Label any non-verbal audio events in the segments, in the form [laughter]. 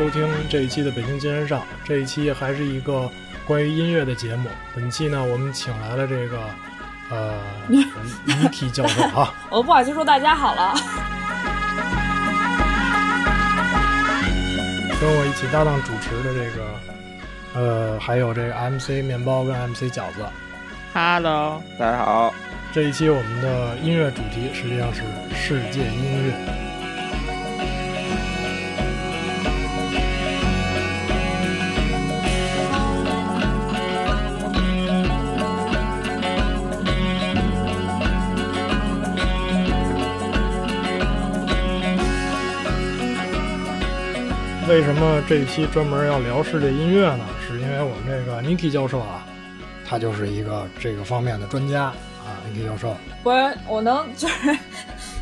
收听这一期的《北京金人上》。这一期还是一个关于音乐的节目。本期呢，我们请来了这个呃 Niki 教授啊。[laughs] 我不好意思说大家好了。跟我一起搭档主持的这个呃，还有这个 MC 面包跟 MC 饺子。Hello，大家好。这一期我们的音乐主题实际上是世界音乐。为什么这一期专门要聊世界音乐呢？是因为我们这个 Niki 教授啊，他就是一个这个方面的专家啊。Niki 教授，不是我能就是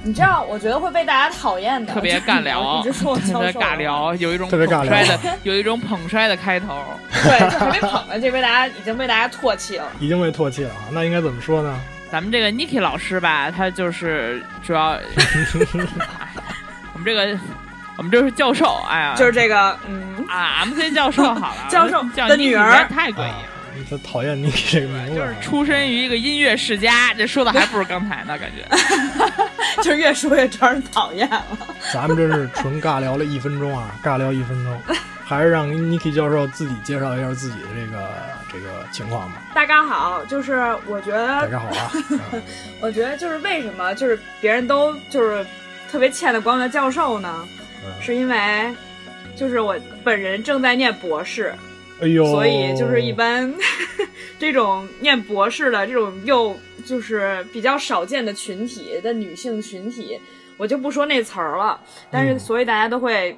你知道，我觉得会被大家讨厌的。特别尬聊，一直说我特别尬聊，有一种特别尬聊的，有一种捧摔的开头。对，就还没捧呢，这被大家已经被大家唾弃了，已经被唾弃了啊。那应该怎么说呢？咱们这个 Niki 老师吧，他就是主要，[laughs] 我们这个。我们这是教授，哎呀，就是这个，嗯。啊，MC 教授好了，[laughs] 教授的女儿。太诡异了，他讨厌你这个名字，就是出身于一个音乐世家，这说的还不如刚才呢，感觉，[laughs] 就是越说越招人讨厌了。咱们这是纯尬聊了一分钟啊，尬聊一分钟，[laughs] 还是让 Niki 教授自己介绍一下自己的这个这个情况吧。大家好，就是我觉得，大家好啊，我觉得就是为什么就是别人都就是特别欠的光叫教授呢？是因为，就是我本人正在念博士，哎呦，所以就是一般 [laughs] 这种念博士的这种又就是比较少见的群体的女性群体，我就不说那词儿了。但是所以大家都会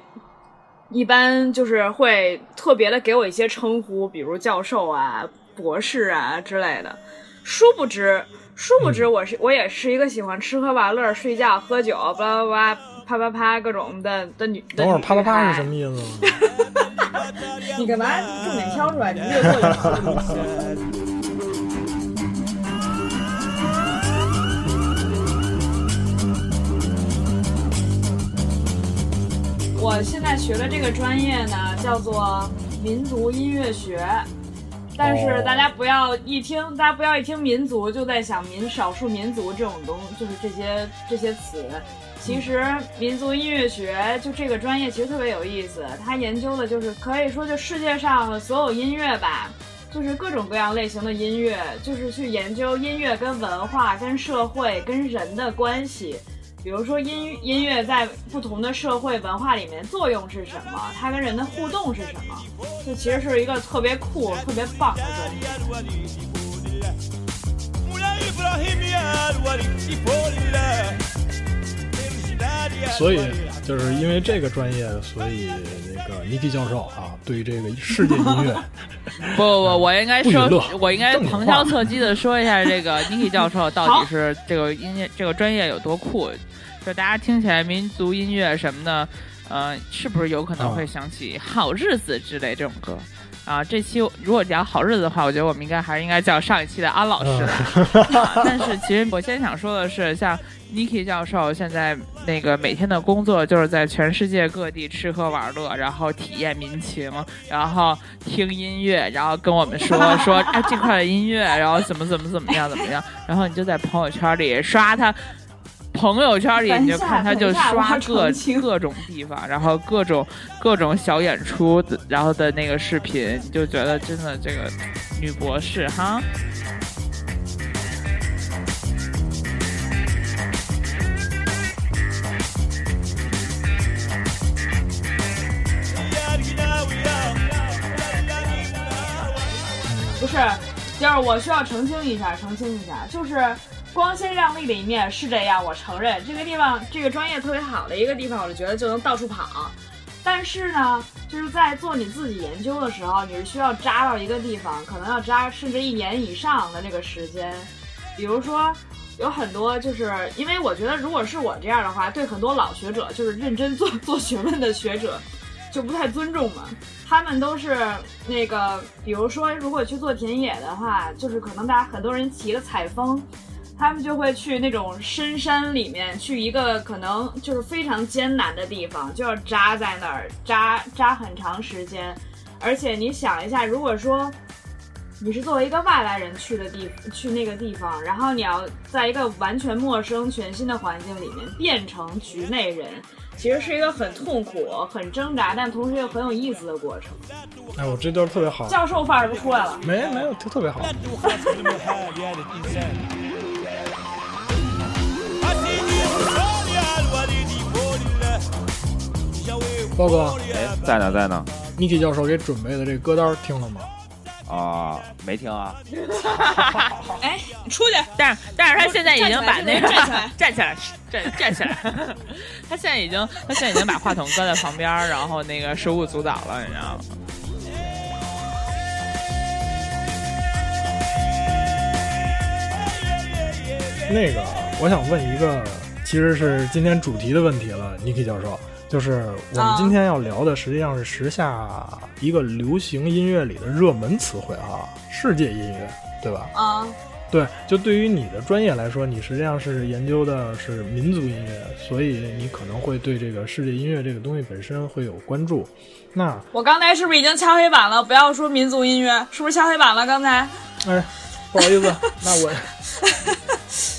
一般就是会特别的给我一些称呼，比如教授啊、博士啊之类的。殊不知，殊不知我是、我也是一个喜欢吃喝玩乐、睡觉喝酒，巴拉巴拉。啪啪啪，各种的的女。等会儿啪啪啪是什么意思？[laughs] 你干嘛重点挑出来？你略过就行。[laughs] 我现在学的这个专业呢，叫做民族音乐学。但是大家不要一听，大家不要一听民族就在想民少数民族这种东，就是这些这些词。其实民族音乐学就这个专业其实特别有意思，它研究的就是可以说就世界上所有音乐吧，就是各种各样类型的音乐，就是去研究音乐跟文化、跟社会、跟人的关系。比如说音音乐在不同的社会文化里面作用是什么，它跟人的互动是什么，就其实是一个特别酷、特别棒的专业。所以就是因为这个专业，所以那个 Niki 教授啊，对于这个世界音乐，[laughs] 不不不，我应该说，我应该旁敲侧击的说一下，这个 Niki 教授到底是这个音乐这个专业有多酷。就大家听起来民族音乐什么的，呃，是不是有可能会想起《好日子》之类这种歌？啊，这期如果聊好日子的话，我觉得我们应该还是应该叫上一期的安老师。啊、但是其实我先想说的是，像 Niki 教授现在那个每天的工作就是在全世界各地吃喝玩乐，然后体验民情，然后听音乐，然后跟我们说 [laughs] 说哎这块的音乐，然后怎么怎么怎么样怎么样，然后你就在朋友圈里刷他。朋友圈里你就看他就刷各各种地方，然后各种各种小演出，然后的那个视频，你就觉得真的这个女博士哈。不是，就是我需要澄清一下，澄清一下，就是。光鲜亮丽的一面是这样，我承认这个地方这个专业特别好的一个地方，我就觉得就能到处跑。但是呢，就是在做你自己研究的时候，你是需要扎到一个地方，可能要扎甚至一年以上的这个时间。比如说，有很多就是因为我觉得，如果是我这样的话，对很多老学者，就是认真做 [laughs] 做学问的学者，就不太尊重嘛。他们都是那个，比如说，如果去做田野的话，就是可能大家很多人骑了采风。他们就会去那种深山里面，去一个可能就是非常艰难的地方，就要扎在那儿扎扎很长时间。而且你想一下，如果说你是作为一个外来人去的地去那个地方，然后你要在一个完全陌生、全新的环境里面变成局内人。其实是一个很痛苦、很挣扎，但同时又很有意思的过程。哎，我这段特别好，教授范儿都出来了。没没有，特特别好。包哥，哎，在呢，在呢。尼基教授给准备的这歌单听了吗？啊，没听啊！[laughs] 哎，出去！但是但是他现在已经把那个站起来，站起来，站 [laughs] 站起来。[laughs] 他现在已经他现在已经把话筒搁在旁边，然后那个手舞足蹈了，你知道吗？那个，我想问一个，其实是今天主题的问题了，尼基教授。就是我们今天要聊的，实际上是时下一个流行音乐里的热门词汇啊，世界音乐，对吧？啊，对，就对于你的专业来说，你实际上是研究的是民族音乐，所以你可能会对这个世界音乐这个东西本身会有关注。那我刚才是不是已经敲黑板了？不要说民族音乐，是不是敲黑板了？刚才？哎，不好意思，[laughs] 那我，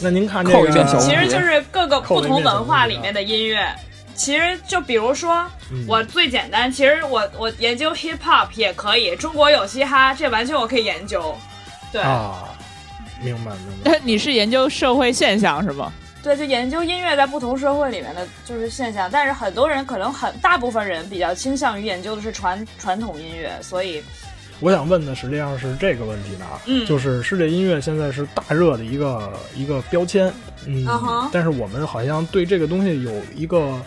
那您看这个，其实就是各个不同文化里面的音乐。其实就比如说，我最简单，其实我我研究 hip hop 也可以，中国有嘻哈，这完全我可以研究。对啊，明白明白。[laughs] 你是研究社会现象是吗？对，就研究音乐在不同社会里面的就是现象，但是很多人可能很大部分人比较倾向于研究的是传传统音乐，所以我想问的实际上是这个问题呢，嗯，就是世界音乐现在是大热的一个一个标签，嗯，但是我们好像对这个东西有一个。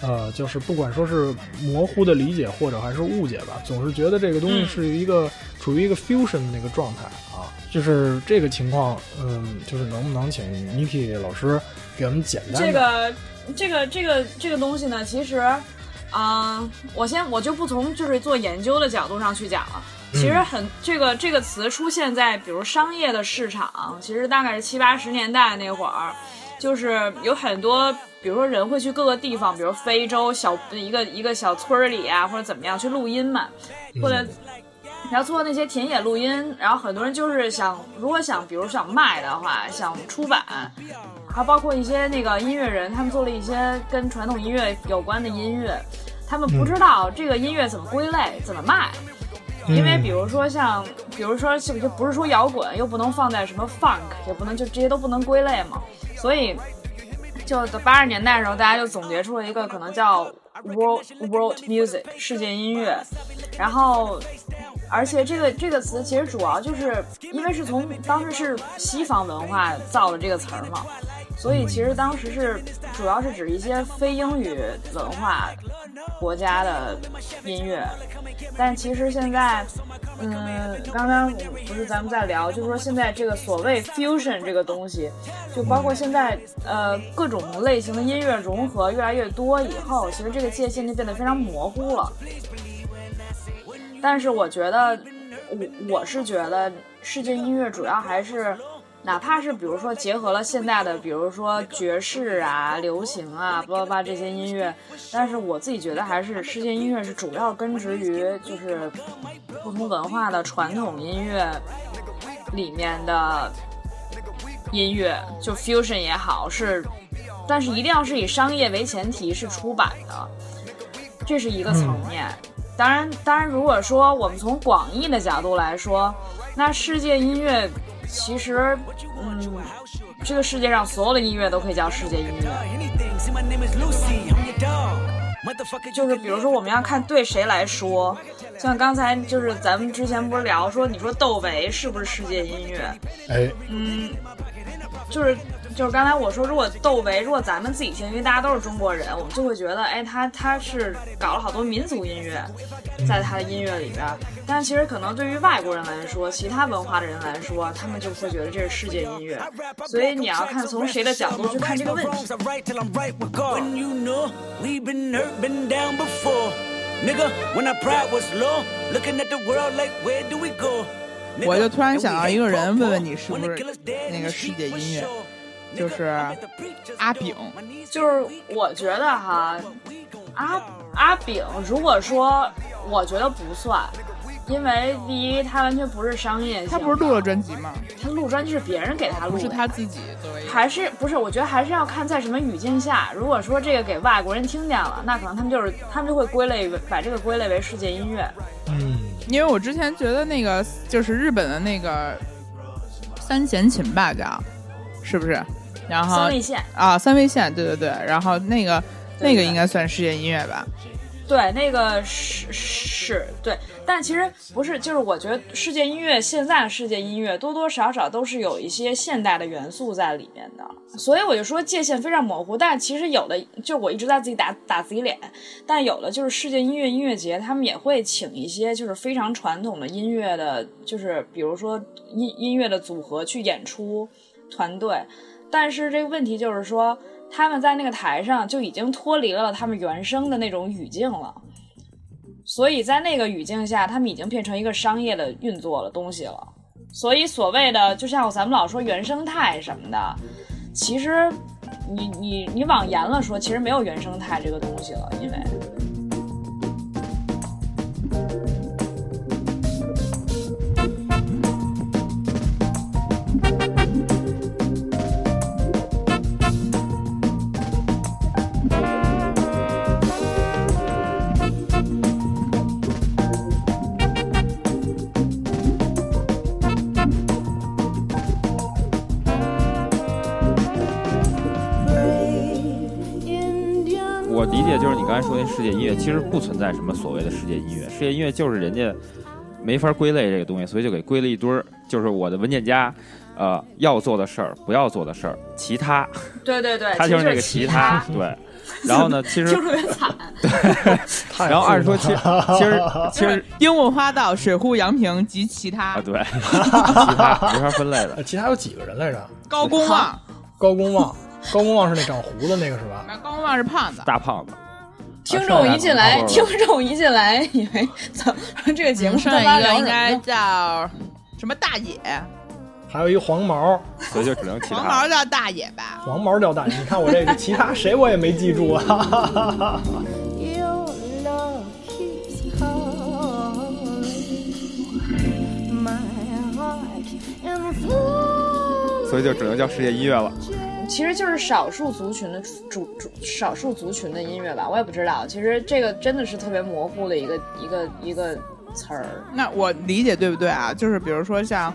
呃，就是不管说是模糊的理解或者还是误解吧，总是觉得这个东西是一个处于一个 fusion 的那个状态啊。就是这个情况，嗯，就是能不能请 Niki 老师给我们简单？这个这个这个这个东西呢，其实啊，我先我就不从就是做研究的角度上去讲了。其实很这个这个词出现在比如商业的市场，其实大概是七八十年代那会儿，就是有很多。比如说人会去各个地方，比如非洲小一个一个小村里啊，或者怎么样去录音嘛，或者然后做那些田野录音，然后很多人就是想，如果想，比如想卖的话，想出版，还包括一些那个音乐人，他们做了一些跟传统音乐有关的音乐，他们不知道这个音乐怎么归类，怎么卖，因为比如说像，比如说就就不是说摇滚，又不能放在什么 funk，也不能就这些都不能归类嘛，所以。就在八十年代的时候，大家就总结出了一个可能叫 world world music 世界音乐，然后，而且这个这个词其实主要就是因为是从当时是西方文化造的这个词儿嘛。所以其实当时是主要是指一些非英语文化国家的音乐，但其实现在，嗯，刚刚不是咱们在聊，就是说现在这个所谓 fusion 这个东西，就包括现在呃各种类型的音乐融合越来越多以后，其实这个界限就变得非常模糊了。但是我觉得，我我是觉得世界音乐主要还是。哪怕是比如说结合了现代的，比如说爵士啊、流行啊、巴拉巴这些音乐，但是我自己觉得还是世界音乐是主要根植于就是不同文化的传统音乐里面的音乐，就 fusion 也好是，但是一定要是以商业为前提是出版的，这是一个层面。当然，当然，如果说我们从广义的角度来说，那世界音乐。其实，嗯，这个世界上所有的音乐都可以叫世界音乐。就是比如说，我们要看对谁来说，像刚才就是咱们之前不是聊说，你说窦唯是不是世界音乐？哎，嗯，就是。就是刚才我说，如果窦唯，如果咱们自己听，因为大家都是中国人，我们就会觉得，哎，他他是搞了好多民族音乐，在他的音乐里边。但其实可能对于外国人来说，其他文化的人来说，他们就会觉得这是世界音乐。所以你要看从谁的角度去看这个问题。我就突然想到一个人，问问你是不是那个世界音乐？就是阿炳，就是我觉得哈，阿阿炳，如果说我觉得不算。因为第一，他完全不是商业，他不是录了专辑吗？他录专辑是别人给他录，不是他自己作为。还是不是？我觉得还是要看在什么语境下。如果说这个给外国人听见了，那可能他们就是他们就会归类为把这个归类为世界音乐。嗯，因为我之前觉得那个就是日本的那个三弦琴吧，叫是不是？然后三味线啊，三味线，对对对。然后那个那个应该算世界音乐吧？对，那个是是，对。但其实不是，就是我觉得世界音乐现在的世界音乐多多少少都是有一些现代的元素在里面的，所以我就说界限非常模糊。但其实有的就我一直在自己打打自己脸，但有的就是世界音乐音乐节，他们也会请一些就是非常传统的音乐的，就是比如说音音乐的组合去演出团队，但是这个问题就是说他们在那个台上就已经脱离了他们原生的那种语境了。所以在那个语境下，他们已经变成一个商业的运作了东西了。所以所谓的，就像咱们老说原生态什么的，其实你你你往严了说，其实没有原生态这个东西了，因为。说那世界音乐其实不存在什么所谓的世界音乐，世界音乐就是人家没法归类这个东西，所以就给归了一堆儿，就是我的文件夹，呃，要做的事儿，不要做的事儿，其他。对对对，他就是那个其他。对，然后呢，其实就特别惨。[laughs] 对，然后按说其其实其实 [laughs] 樱木花道、水户洋平及其他。啊，对，[laughs] 其他没法分类的。其他有几个人来着？高公望，高公望，高公望是那长胡子那个是吧？高公望是胖子，大胖子。听众一进来，听众一进来，以为怎么这个节目上一个应该叫什么大野，还有一黄毛，[laughs] 所以就只能其他。黄毛叫大野吧？黄毛叫大野，你看我这个其他谁我也没记住啊。[laughs] [laughs] 所以就只能叫世界音乐了。其实就是少数族群的主主少数族群的音乐吧，我也不知道。其实这个真的是特别模糊的一个一个一个词儿。那我理解对不对啊？就是比如说像，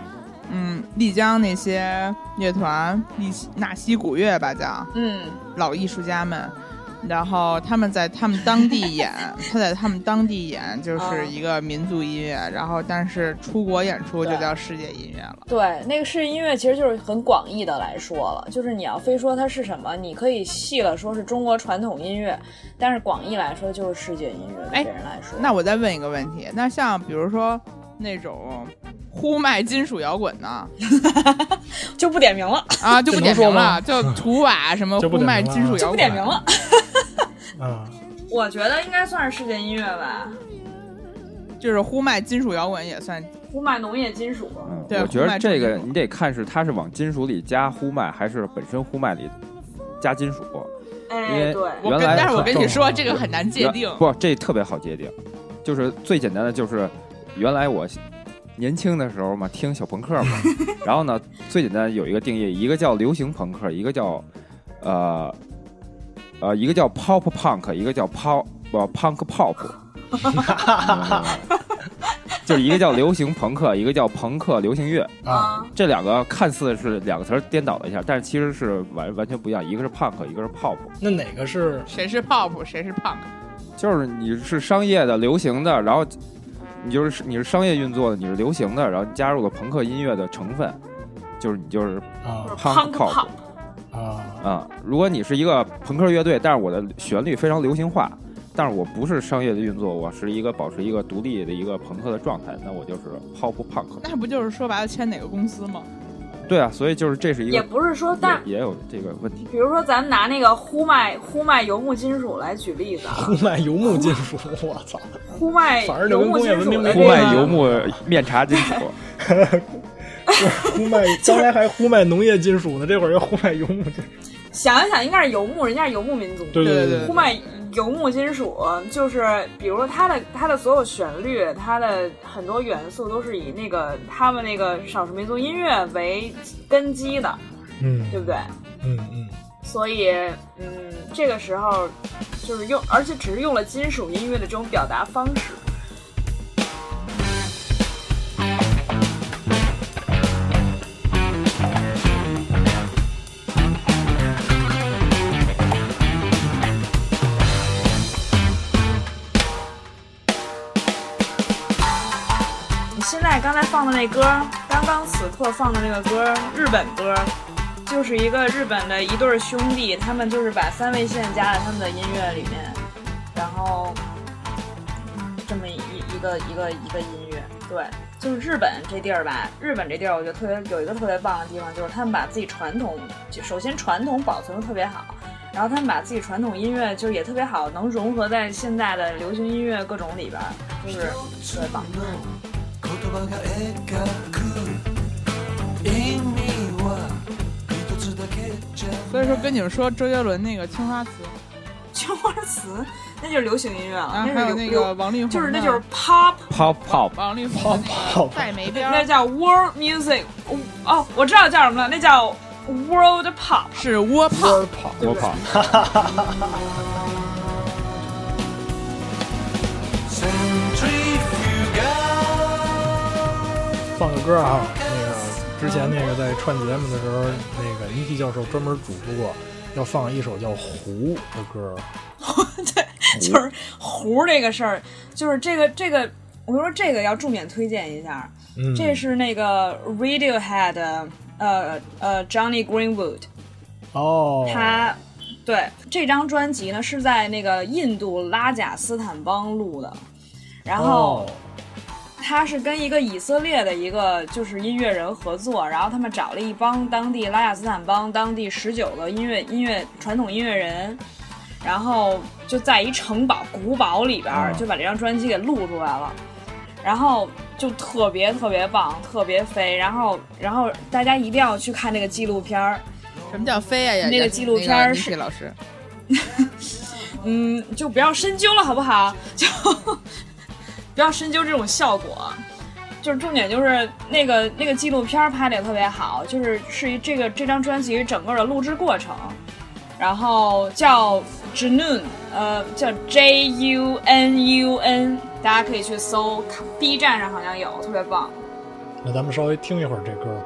嗯，丽江那些乐团，丽纳西古乐吧，叫嗯，老艺术家们。然后他们在他们当地演，他在他们当地演就是一个民族音乐，然后但是出国演出就叫世界音乐了。对，那个世界音乐其实就是很广义的来说了，就是你要非说它是什么，你可以细了说是中国传统音乐，但是广义来说就是世界音乐。对人来说，那我再问一个问题，那像比如说那种呼麦金属摇滚呢，[laughs] 就不点名了啊，就不点名了，就图瓦什么呼麦金属摇滚就不点名了。[laughs] 啊，我觉得应该算是世界音乐吧，就是呼麦金属摇滚也算，呼麦农业金属。对，我觉得这个你得看是它是往金属里加呼麦，还是本身呼麦里加金属。哎，对，原来但是我跟你说，这个很难界定。不，这特别好界定，就是最简单的就是原来我年轻的时候嘛，听小朋克嘛，[laughs] 然后呢，最简单有一个定义，一个叫流行朋克，一个叫呃。呃，一个叫 pop punk，一个叫 pop 不 punk pop，[laughs] 就是一个叫流行朋克，一个叫朋克流行乐啊。这两个看似是两个词儿颠倒了一下，但是其实是完完全不一样。一个是 punk，一个是 pop。那哪个是谁是 pop，谁是 punk？就是你是商业的、流行的，然后你就是你是商业运作的，你是流行的，然后加入了朋克音乐的成分，就是你就是啊 punk pop。啊啊！如果你是一个朋克乐队，但是我的旋律非常流行化，但是我不是商业的运作，我是一个保持一个独立的一个朋克的状态，那我就是 pop punk。那不就是说白了签哪个公司吗？对啊，所以就是这是一个，也不是说但也有这个问题。比如说，咱们拿那个呼麦呼麦游牧金属来举例子，呼麦游牧金属，我操！呼麦反正就跟工业文明呼麦游牧面茶金属。[laughs] 呼麦，[laughs] 将来还呼麦农业金属呢，这会儿又呼麦游牧金属。想一想，应该是游牧，人家是游牧民族。对对对，呼麦游牧金属就是，比如说它的它的所有旋律，它的很多元素都是以那个他们那个少数民族音乐为根基的，嗯，对不对？嗯嗯。所以，嗯，这个时候就是用，而且只是用了金属音乐的这种表达方式。放的那歌，刚刚此刻放的那个歌，日本歌，就是一个日本的一对兄弟，他们就是把三味线加在他们的音乐里面，然后这么一一个一个一个音乐，对，就是日本这地儿吧，日本这地儿我觉得特别有一个特别棒的地方，就是他们把自己传统，就首先传统保存的特别好，然后他们把自己传统音乐就也特别好，能融合在现在的流行音乐各种里边，就是特别棒。所以说跟你们说周杰伦那个《青花瓷》，青花瓷？那就是流行音乐了。还有那个王力宏，就是那就是 pop pop pop，王力宏那个带没边，那叫 world music。哦，我知道叫什么了，那叫 world pop，是 world pop，world pop。放个歌啊，那个之前那个在串节目的时候，那个尼基教授专门嘱咐过，要放一首叫《湖》的歌。[laughs] 对，就是湖这个事儿，就是这个这个，我说这个要重点推荐一下。嗯，这是那个 Radiohead，呃呃，Johnny Greenwood。哦。他对这张专辑呢是在那个印度拉贾斯坦邦录的，然后。他是跟一个以色列的一个就是音乐人合作，然后他们找了一帮当地拉雅斯坦邦当地十九个音乐音乐传统音乐人，然后就在一城堡古堡里边就把这张专辑给录出来了，然后就特别特别棒，特别飞，然后然后大家一定要去看那个纪录片儿。什么叫飞啊？那个纪录片是老师，[laughs] 嗯，就不要深究了，好不好？就。不要深究这种效果，就是重点就是那个那个纪录片拍的也特别好，就是是一这个这张专辑整个的录制过程，然后叫 Junun，呃，叫 J U N U N，大家可以去搜，B 站上好像有，特别棒。那咱们稍微听一会儿这歌。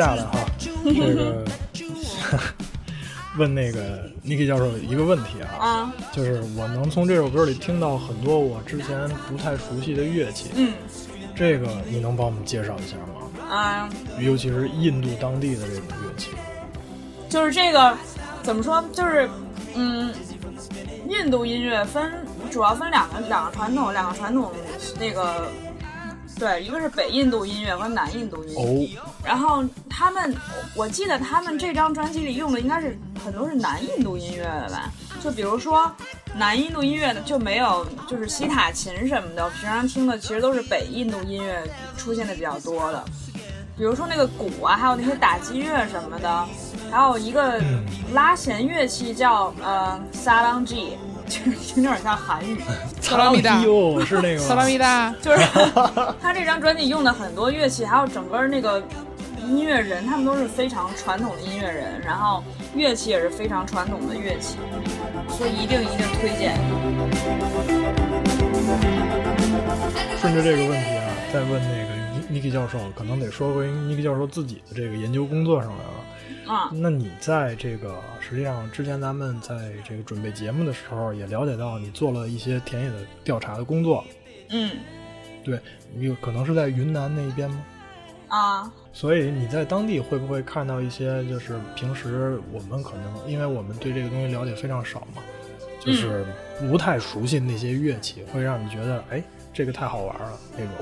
下来哈，这个 [laughs] 问那个 Niki 教授一个问题啊，就是我能从这首歌里听到很多我之前不太熟悉的乐器，嗯，这个你能帮我们介绍一下吗？啊，尤其是印度当地的这种乐器，就是这个怎么说？就是嗯，印度音乐分主要分两个两个传统，两个传统那个。对，一个是北印度音乐和南印度音乐，然后他们，我记得他们这张专辑里用的应该是很多是南印度音乐的吧？就比如说南印度音乐的就没有，就是西塔琴什么的，我平常听的其实都是北印度音乐出现的比较多的，比如说那个鼓啊，还有那些打击乐什么的，还有一个拉弦乐器叫呃萨朗吉。有点像韩语，[laughs] 萨拉米达。是那个萨拉米达，就是他这张专辑用的很多乐器，还有整个那个音乐人，他们都是非常传统的音乐人，然后乐器也是非常传统的乐器，所以一定一定推荐。顺着这个问题啊，再问那个尼尼克教授，可能得说回尼 i 教授自己的这个研究工作上来了。啊，那你在这个实际上之前咱们在这个准备节目的时候也了解到你做了一些田野的调查的工作，嗯，对，有可能是在云南那一边吗？啊，所以你在当地会不会看到一些就是平时我们可能因为我们对这个东西了解非常少嘛，就是不太熟悉那些乐器，会让你觉得哎这个太好玩了那种。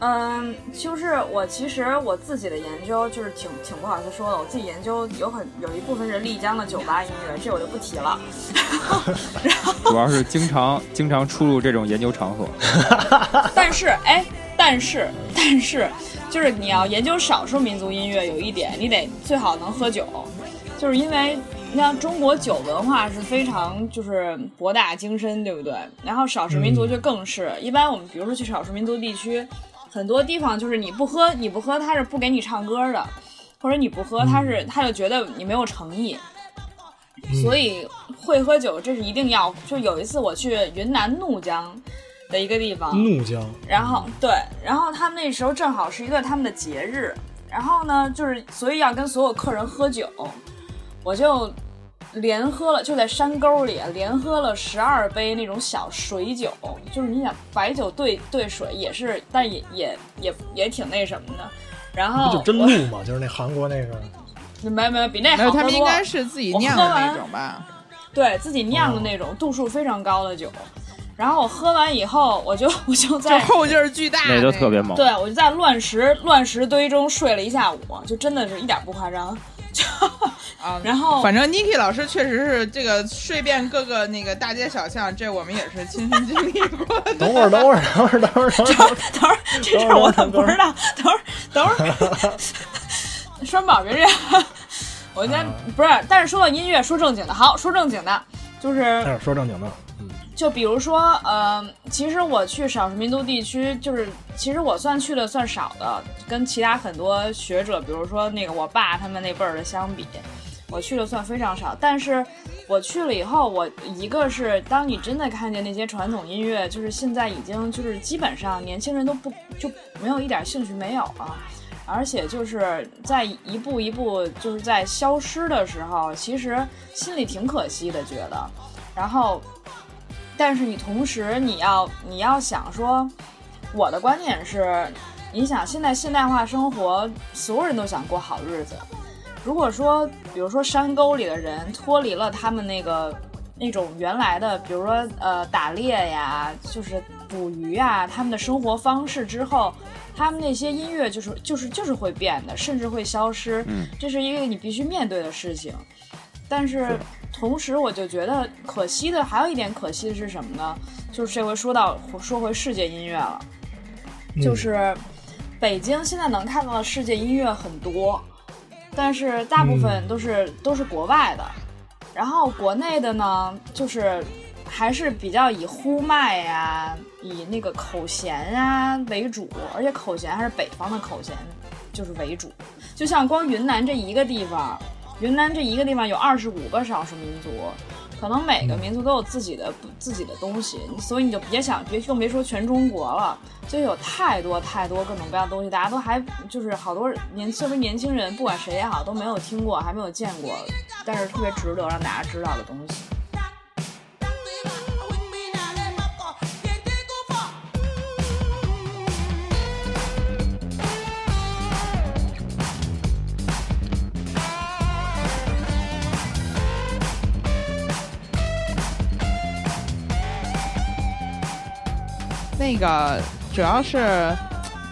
嗯，就是我其实我自己的研究就是挺挺不好意思说的，我自己研究有很有一部分是丽江的酒吧音乐，这我就不提了。[laughs] 主要是经常经常出入这种研究场所。[laughs] 但是哎，但是但是，就是你要研究少数民族音乐，有一点你得最好能喝酒，就是因为你像中国酒文化是非常就是博大精深，对不对？然后少数民族就更是，一般我们比如说去少数民族地区。很多地方就是你不喝，你不喝他是不给你唱歌的，或者你不喝他是他就觉得你没有诚意，所以会喝酒这是一定要。就有一次我去云南怒江的一个地方，怒江，然后对，然后他们那时候正好是一个他们的节日，然后呢就是所以要跟所有客人喝酒，我就。连喝了，就在山沟里连喝了十二杯那种小水酒，就是你想白酒兑兑水也是，但也也也也挺那什么的。然后就真露嘛，就是那韩国那个，没没比那好多。他们应该是自己酿的那种吧？对自己酿的那种度数非常高的酒。然后我喝完以后，我就 [laughs] 我就在后劲儿巨大，那就特别猛。对我就在乱石乱石堆中睡了一下午，就真的是一点不夸张。[laughs] 啊，然后反正 Niki 老师确实是这个睡遍各个那个大街小巷，这我们也是亲身经历过。[laughs] 等会儿，等会儿，等会儿，等会儿，等会儿，等会儿，这事我怎么不知道？等会儿，等会儿，双宝别这样。我先不是，但是说到音乐，说正经的，好，说正经的，就是说正经的。就比如说，呃，其实我去少数民族地区，就是其实我算去的算少的，跟其他很多学者，比如说那个我爸他们那辈儿的相比，我去的算非常少。但是我去了以后，我一个是当你真的看见那些传统音乐，就是现在已经就是基本上年轻人都不就没有一点兴趣没有了，而且就是在一步一步就是在消失的时候，其实心里挺可惜的，觉得，然后。但是你同时你要你要想说，我的观点是，你想现在现代化生活，所有人都想过好日子。如果说，比如说山沟里的人脱离了他们那个那种原来的，比如说呃打猎呀，就是捕鱼啊，他们的生活方式之后，他们那些音乐就是就是就是会变的，甚至会消失。嗯，这是一个你必须面对的事情。但是。同时，我就觉得可惜的还有一点可惜的是什么呢？就是这回说到说回世界音乐了，就是北京现在能看到的世界音乐很多，但是大部分都是都是国外的。然后国内的呢，就是还是比较以呼麦呀、以那个口弦啊为主，而且口弦还是北方的口弦，就是为主。就像光云南这一个地方，云南这一个地方有二十五个少数民族，可能每个民族都有自己的自己的东西，所以你就别想别更别说全中国了，就有太多太多各种各样的东西，大家都还就是好多年特别年轻人，不管谁也好都没有听过，还没有见过，但是特别值得让大家知道的东西。那个主要是，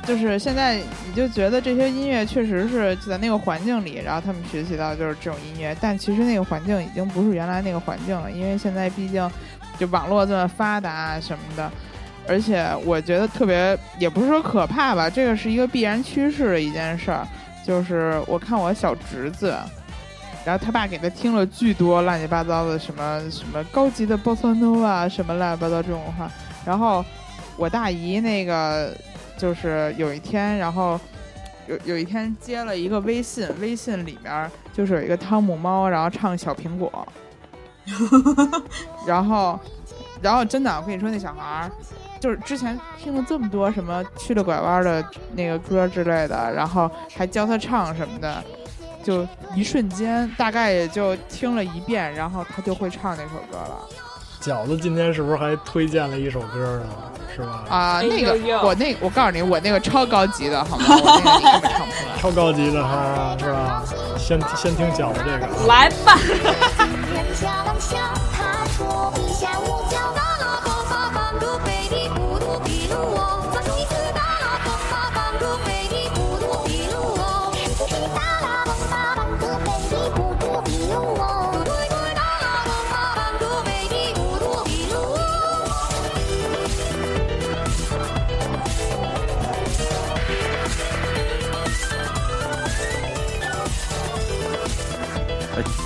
就是现在你就觉得这些音乐确实是就在那个环境里，然后他们学习到就是这种音乐，但其实那个环境已经不是原来那个环境了，因为现在毕竟就网络这么发达什么的，而且我觉得特别也不是说可怕吧，这个是一个必然趋势的一件事儿，就是我看我小侄子，然后他爸给他听了巨多乱七八糟的什么什么高级的波萨诺啊什么乱七八糟这种话，然后。我大姨那个就是有一天，然后有有一天接了一个微信，微信里面就是有一个汤姆猫，然后唱小苹果，[laughs] 然后然后真的，我跟你说那小孩儿就是之前听了这么多什么去了拐弯的那个歌之类的，然后还教他唱什么的，就一瞬间大概也就听了一遍，然后他就会唱那首歌了。饺子今天是不是还推荐了一首歌呢？是吧？啊，那个我那我告诉你，我那个超高级的，好吗？我那个你根本唱不出来。超高级的哈，是吧？先先听饺子这个，来吧。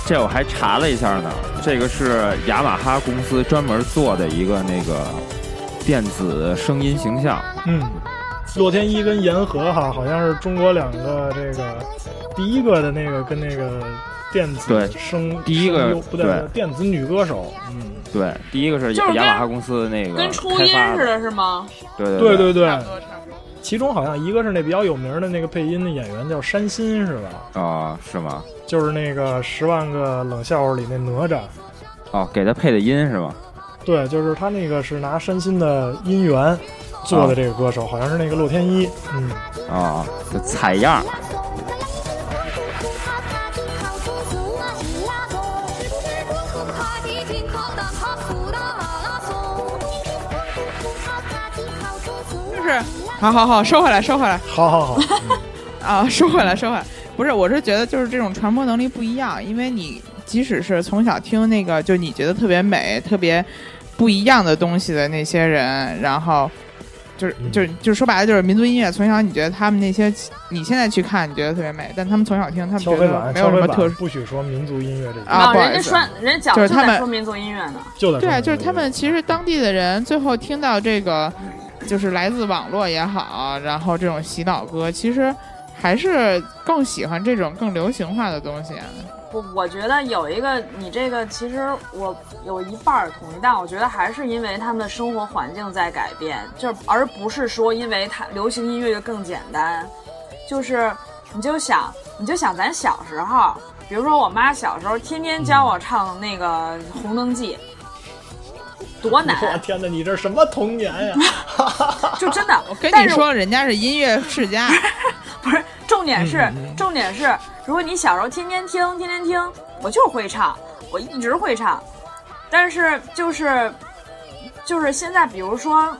这我还查了一下呢，这个是雅马哈公司专门做的一个那个电子声音形象。嗯，洛天依跟言和哈，好像是中国两个这个第一个的那个跟那个电子声第一个不对电子女歌手。嗯，对，第一个是雅马哈公司的那个跟初音似的，是吗？对对对对对。其中好像一个是那比较有名的那个配音的演员叫山新，是吧？啊，是吗？就是那个《十万个冷笑话》里那哪吒。哦，给他配的音是吗？对，就是他那个是拿山新的音源做的这个歌手，好像是那个洛天依。嗯。啊，采样。好好好，收回来，收回来。好好好，[laughs] 啊，收回来，收回来。不是，我是觉得就是这种传播能力不一样，因为你即使是从小听那个，就你觉得特别美、特别不一样的东西的那些人，然后就是就是就说白了就是民族音乐，从小你觉得他们那些，你现在去看你觉得特别美，但他们从小听他们觉得没有什么特殊。不许说民族音乐这啊，人家说人家就是他们说民族音乐呢，就对，就是他们其实当地的人最后听到这个。就是来自网络也好，然后这种洗脑歌，其实还是更喜欢这种更流行化的东西。我，我觉得有一个，你这个其实我有一半同意，但我觉得还是因为他们的生活环境在改变，就而不是说因为它流行音乐就更简单。就是你就想，你就想咱小时候，比如说我妈小时候天天教我唱那个《红灯记》。多难！[laughs] 我天哪，你这什么童年呀？[laughs] [laughs] 就真的，我跟你说，人家是音乐世家，不是重点是重点是，如果你小时候天天听，天天听，我就是会唱，我一直会唱。但是就是就是现在，比如说，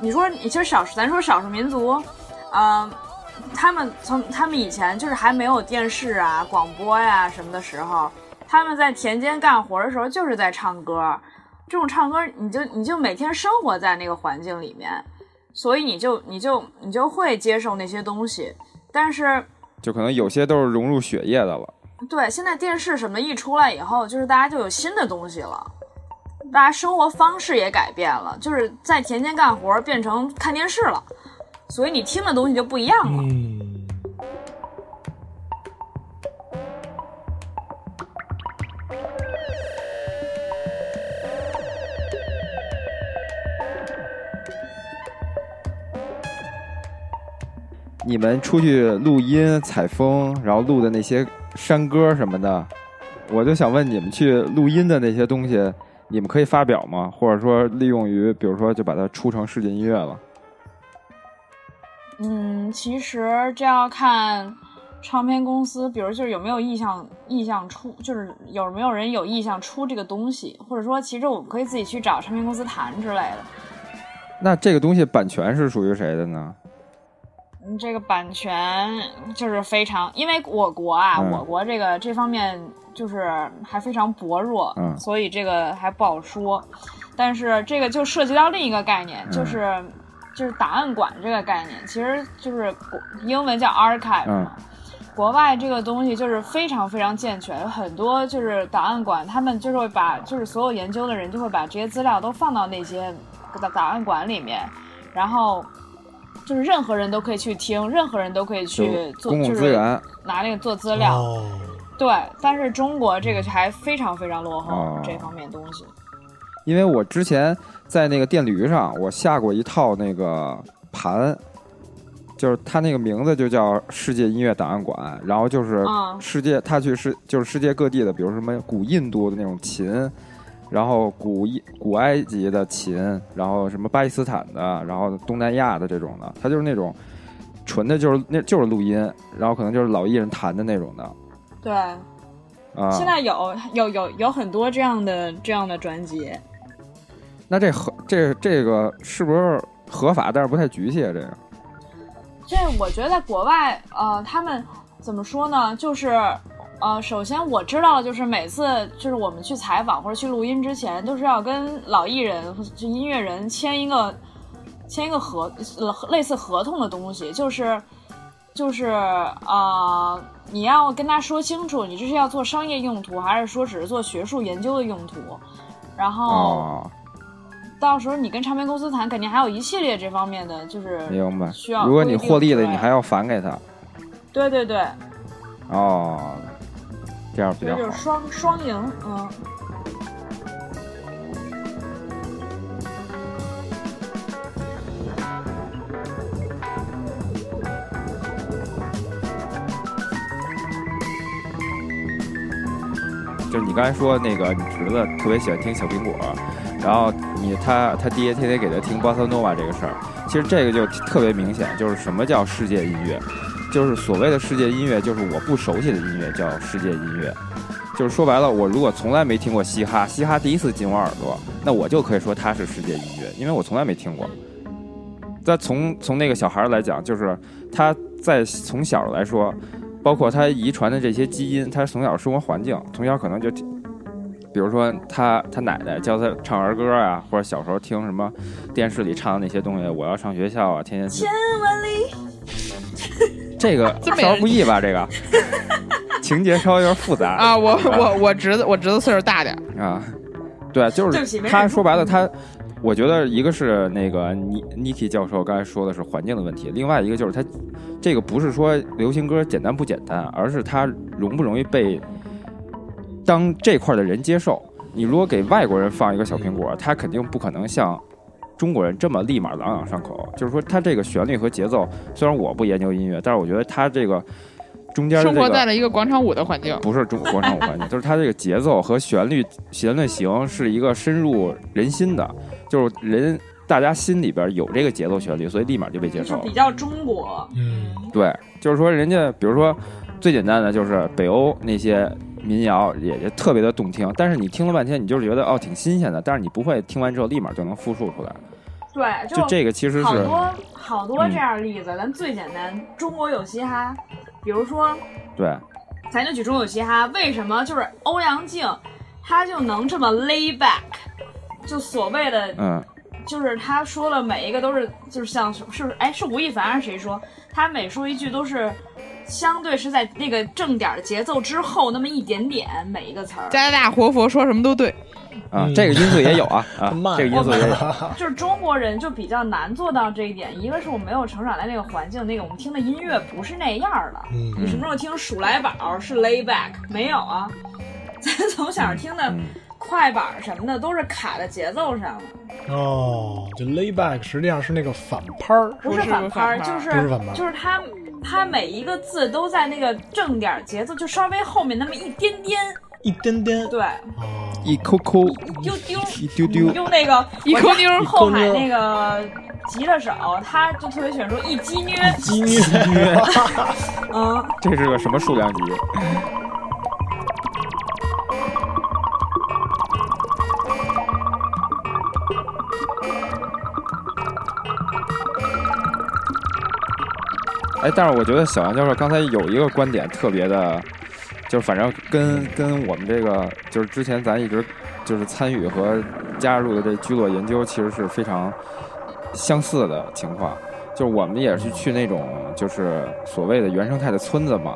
你说你其实少，咱说少数民族，嗯，他们从他们以前就是还没有电视啊、广播呀什么的时候，他们在田间干活的时候就是在唱歌。这种唱歌，你就你就每天生活在那个环境里面，所以你就你就你就会接受那些东西。但是就可能有些都是融入血液的了。对，现在电视什么一出来以后，就是大家就有新的东西了，大家生活方式也改变了，就是在田间干活变成看电视了，所以你听的东西就不一样了。你们出去录音、采风，然后录的那些山歌什么的，我就想问你们去录音的那些东西，你们可以发表吗？或者说利用于，比如说就把它出成世界音乐了？嗯，其实这要看唱片公司，比如就是有没有意向意向出，就是有没有人有意向出这个东西，或者说其实我们可以自己去找唱片公司谈之类的。那这个东西版权是属于谁的呢？嗯，这个版权就是非常，因为我国啊，我国这个这方面就是还非常薄弱，所以这个还不好说。但是这个就涉及到另一个概念，就是就是档案馆这个概念，其实就是英文叫 archive 嘛。国外这个东西就是非常非常健全，有很多就是档案馆，他们就是会把就是所有研究的人就会把这些资料都放到那些档档案馆里面，然后。就是任何人都可以去听，任何人都可以去做，就是拿那个做资料。对，但是中国这个还非常非常落后这方面东西。因为我之前在那个电驴上，我下过一套那个盘，就是它那个名字就叫世界音乐档案馆，然后就是世界，它去世就是世界各地的，比如什么古印度的那种琴。然后古伊古埃及的琴，然后什么巴基斯坦的，然后东南亚的这种的，它就是那种纯的，就是那就是录音，然后可能就是老艺人弹的那种的。对，啊，现在有有有有很多这样的这样的专辑。那这合这这个是不是合法？但是不太局气啊？这个。这我觉得在国外，呃，他们怎么说呢？就是。呃，首先我知道的就是每次就是我们去采访或者去录音之前，都是要跟老艺人、就音乐人签一个签一个合类似合同的东西，就是就是呃，你要跟他说清楚，你这是要做商业用途，还是说只是做学术研究的用途？然后到时候你跟唱片公司谈，肯定还有一系列这方面的，就是明白需要。如果你获利了，你还要返给他。对对对。哦。这样比较好，就是双双赢，嗯。就是你刚才说那个，你侄子特别喜欢听小苹果，然后你他他爹天天给他听巴塞诺瓦这个事儿，其实这个就特别明显，就是什么叫世界音乐。就是所谓的世界音乐，就是我不熟悉的音乐叫世界音乐。就是说白了，我如果从来没听过嘻哈，嘻哈第一次进我耳朵，那我就可以说它是世界音乐，因为我从来没听过。再从从那个小孩来讲，就是他在从小来说，包括他遗传的这些基因，他从小生活环境，从小可能就，比如说他他奶奶教他唱儿歌啊，或者小时候听什么电视里唱的那些东西，我要上学校啊，天天千万里。这个稍不易吧？这个情节稍微有点复杂啊！我我我侄子，我侄子岁数大点啊。对，就是他说白了，他我觉得一个是那个尼尼基教授刚才说的是环境的问题，另外一个就是他这个不是说流行歌简单不简单，而是他容不容易被当这块的人接受。你如果给外国人放一个小苹果，他肯定不可能像。中国人这么立马朗朗上口，就是说他这个旋律和节奏，虽然我不研究音乐，但是我觉得他这个中间生活在了一个广场舞的环境，不是中广场舞环境，[laughs] 就是他这个节奏和旋律旋律型是一个深入人心的，就是人大家心里边有这个节奏旋律，所以立马就被接受。比较中国，嗯，对，就是说人家比如说最简单的就是北欧那些。民谣也也特别的动听，但是你听了半天，你就是觉得哦挺新鲜的，但是你不会听完之后立马就能复述出来。对，就这个其实是好多好多这样的例子。咱最简单，中国有嘻哈，比如说，对，咱就举中国有嘻哈，为什么就是欧阳靖他就能这么 lay back，就所谓的嗯，就是他说的每一个都是就是像是不是哎是吴亦凡还是谁说他每说一句都是。相对是在那个正点节奏之后那么一点点，每一个词儿。加拿大活佛说什么都对。啊，这个因素也有啊啊，[laughs] 这个因素也有。[laughs] 就是中国人就比较难做到这一点，一个是我没有成长在那个环境，那个我们听的音乐不是那样的。你什么时候听鼠来宝是 lay back？没有啊，[laughs] 咱从小听的快板什么的都是卡在节奏上的。哦，就 lay back 实际上是那个反拍儿，不是反拍儿，就是是就是它它每一个字都在那个正点节奏，就稍微后面那么一点点。一点点，对，一抠抠，一丢丢，一丢丢，用那个一抠妞后海那个吉他手，他就特别喜欢说一击虐，击虐，[laughs] 嗯，这是个什么数量级？哎，但是我觉得小杨教授刚才有一个观点特别的。就是反正跟跟我们这个就是之前咱一直就是参与和加入的这居落研究，其实是非常相似的情况。就是我们也是去那种就是所谓的原生态的村子嘛，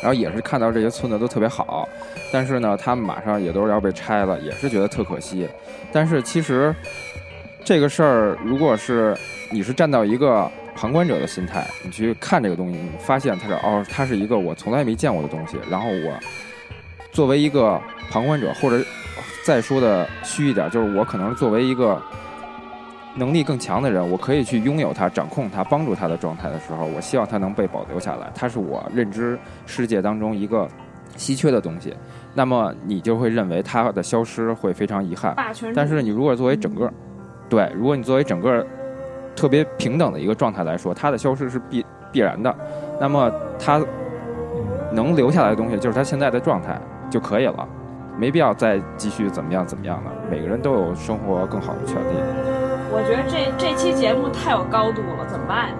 然后也是看到这些村子都特别好，但是呢，他们马上也都是要被拆了，也是觉得特可惜。但是其实这个事儿，如果是你是站到一个。旁观者的心态，你去看这个东西，你发现它是哦，它是一个我从来没见过的东西。然后我作为一个旁观者，或者再说的虚一点，就是我可能作为一个能力更强的人，我可以去拥有它、掌控它、帮助它的状态的时候，我希望它能被保留下来。它是我认知世界当中一个稀缺的东西。那么你就会认为它的消失会非常遗憾。但是你如果作为整个，对，如果你作为整个。特别平等的一个状态来说，它的消失是必必然的。那么它能留下来的东西，就是它现在的状态就可以了，没必要再继续怎么样怎么样的。每个人都有生活更好的权利。我觉得这这期节目太有高度了，怎么办？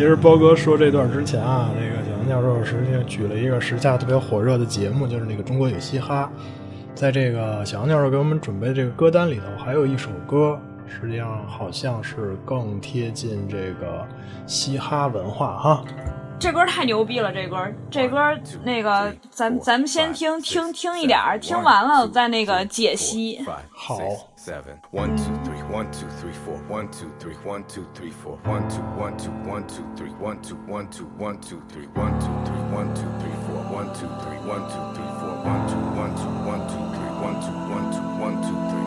其实包哥说这段之前啊，那个小杨教授实际上举了一个时下特别火热的节目，就是那个《中国有嘻哈》。在这个小杨教授给我们准备这个歌单里头，还有一首歌，实际上好像是更贴近这个嘻哈文化哈。这歌太牛逼了！这歌，这歌那个，咱咱们先听听听一点儿，听完了再那个解析。好。Seven. One, two, three, one, two, three, four. One, two, three, one, two, three, four. One, two, one, two, one, two, three. One, two, one, two, one, two, three. One, two, three, one, two, three, four. One, two, three, one, two, three, four. One, two, one, two, one, two, three. One, two, one, two, one, two, three.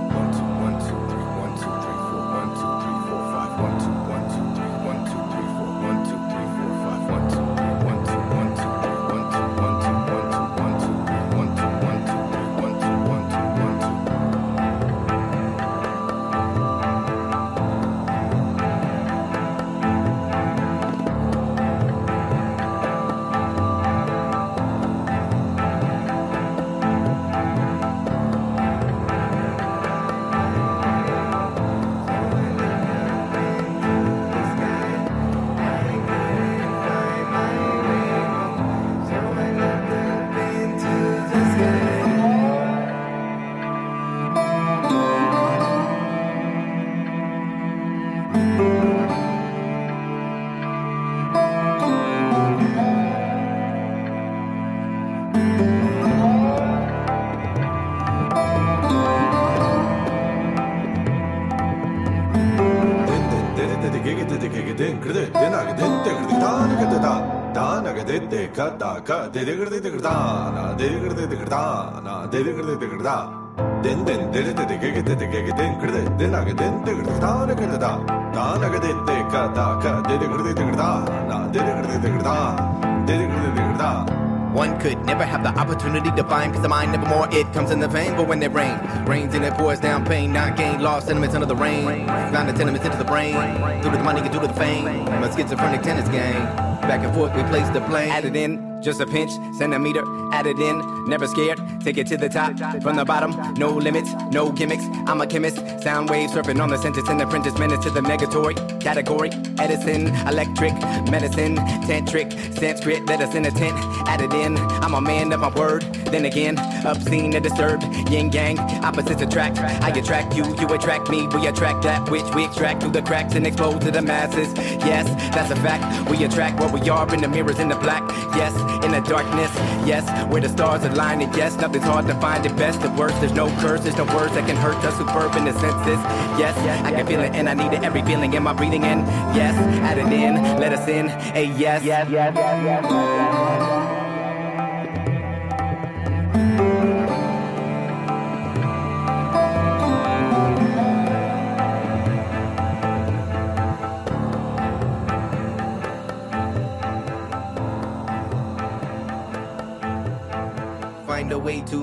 one could never have the opportunity to find peace of mind. Nevermore, it comes in the vein. But when it rains, rains and it pours down pain, not gain, lost sentiments under the rain. Blind the sentiments into the brain. Due to the money get due to the fame. My schizophrenic tennis game. Back and forth, we place the blame. Added in, just a pinch, centimeter, added in, never scared, take it to the top, from the bottom, no limits, no gimmicks, I'm a chemist, sound waves surfing on the sentence. The apprentice minutes to the negatory, category, Edison, electric, medicine, tantric, Sanskrit, let us in a tent, added in, I'm a man of my word, then again, obscene and disturbed, yin yang, opposites attract, I attract you, you attract me, we attract that which we extract through the cracks and expose to the masses, yes, that's a fact, we attract what we are in the mirrors in the black, yes, in the darkness. Yes, where the stars align, and yes, nothing's hard to find it best of worst. There's no curse, there's no words that can hurt us. Superb in the senses. Yes, I can feel it, and I need it. Every feeling in my breathing in. Yes, add it in, let us in. A yes, yes, yes, yes, yes. yes.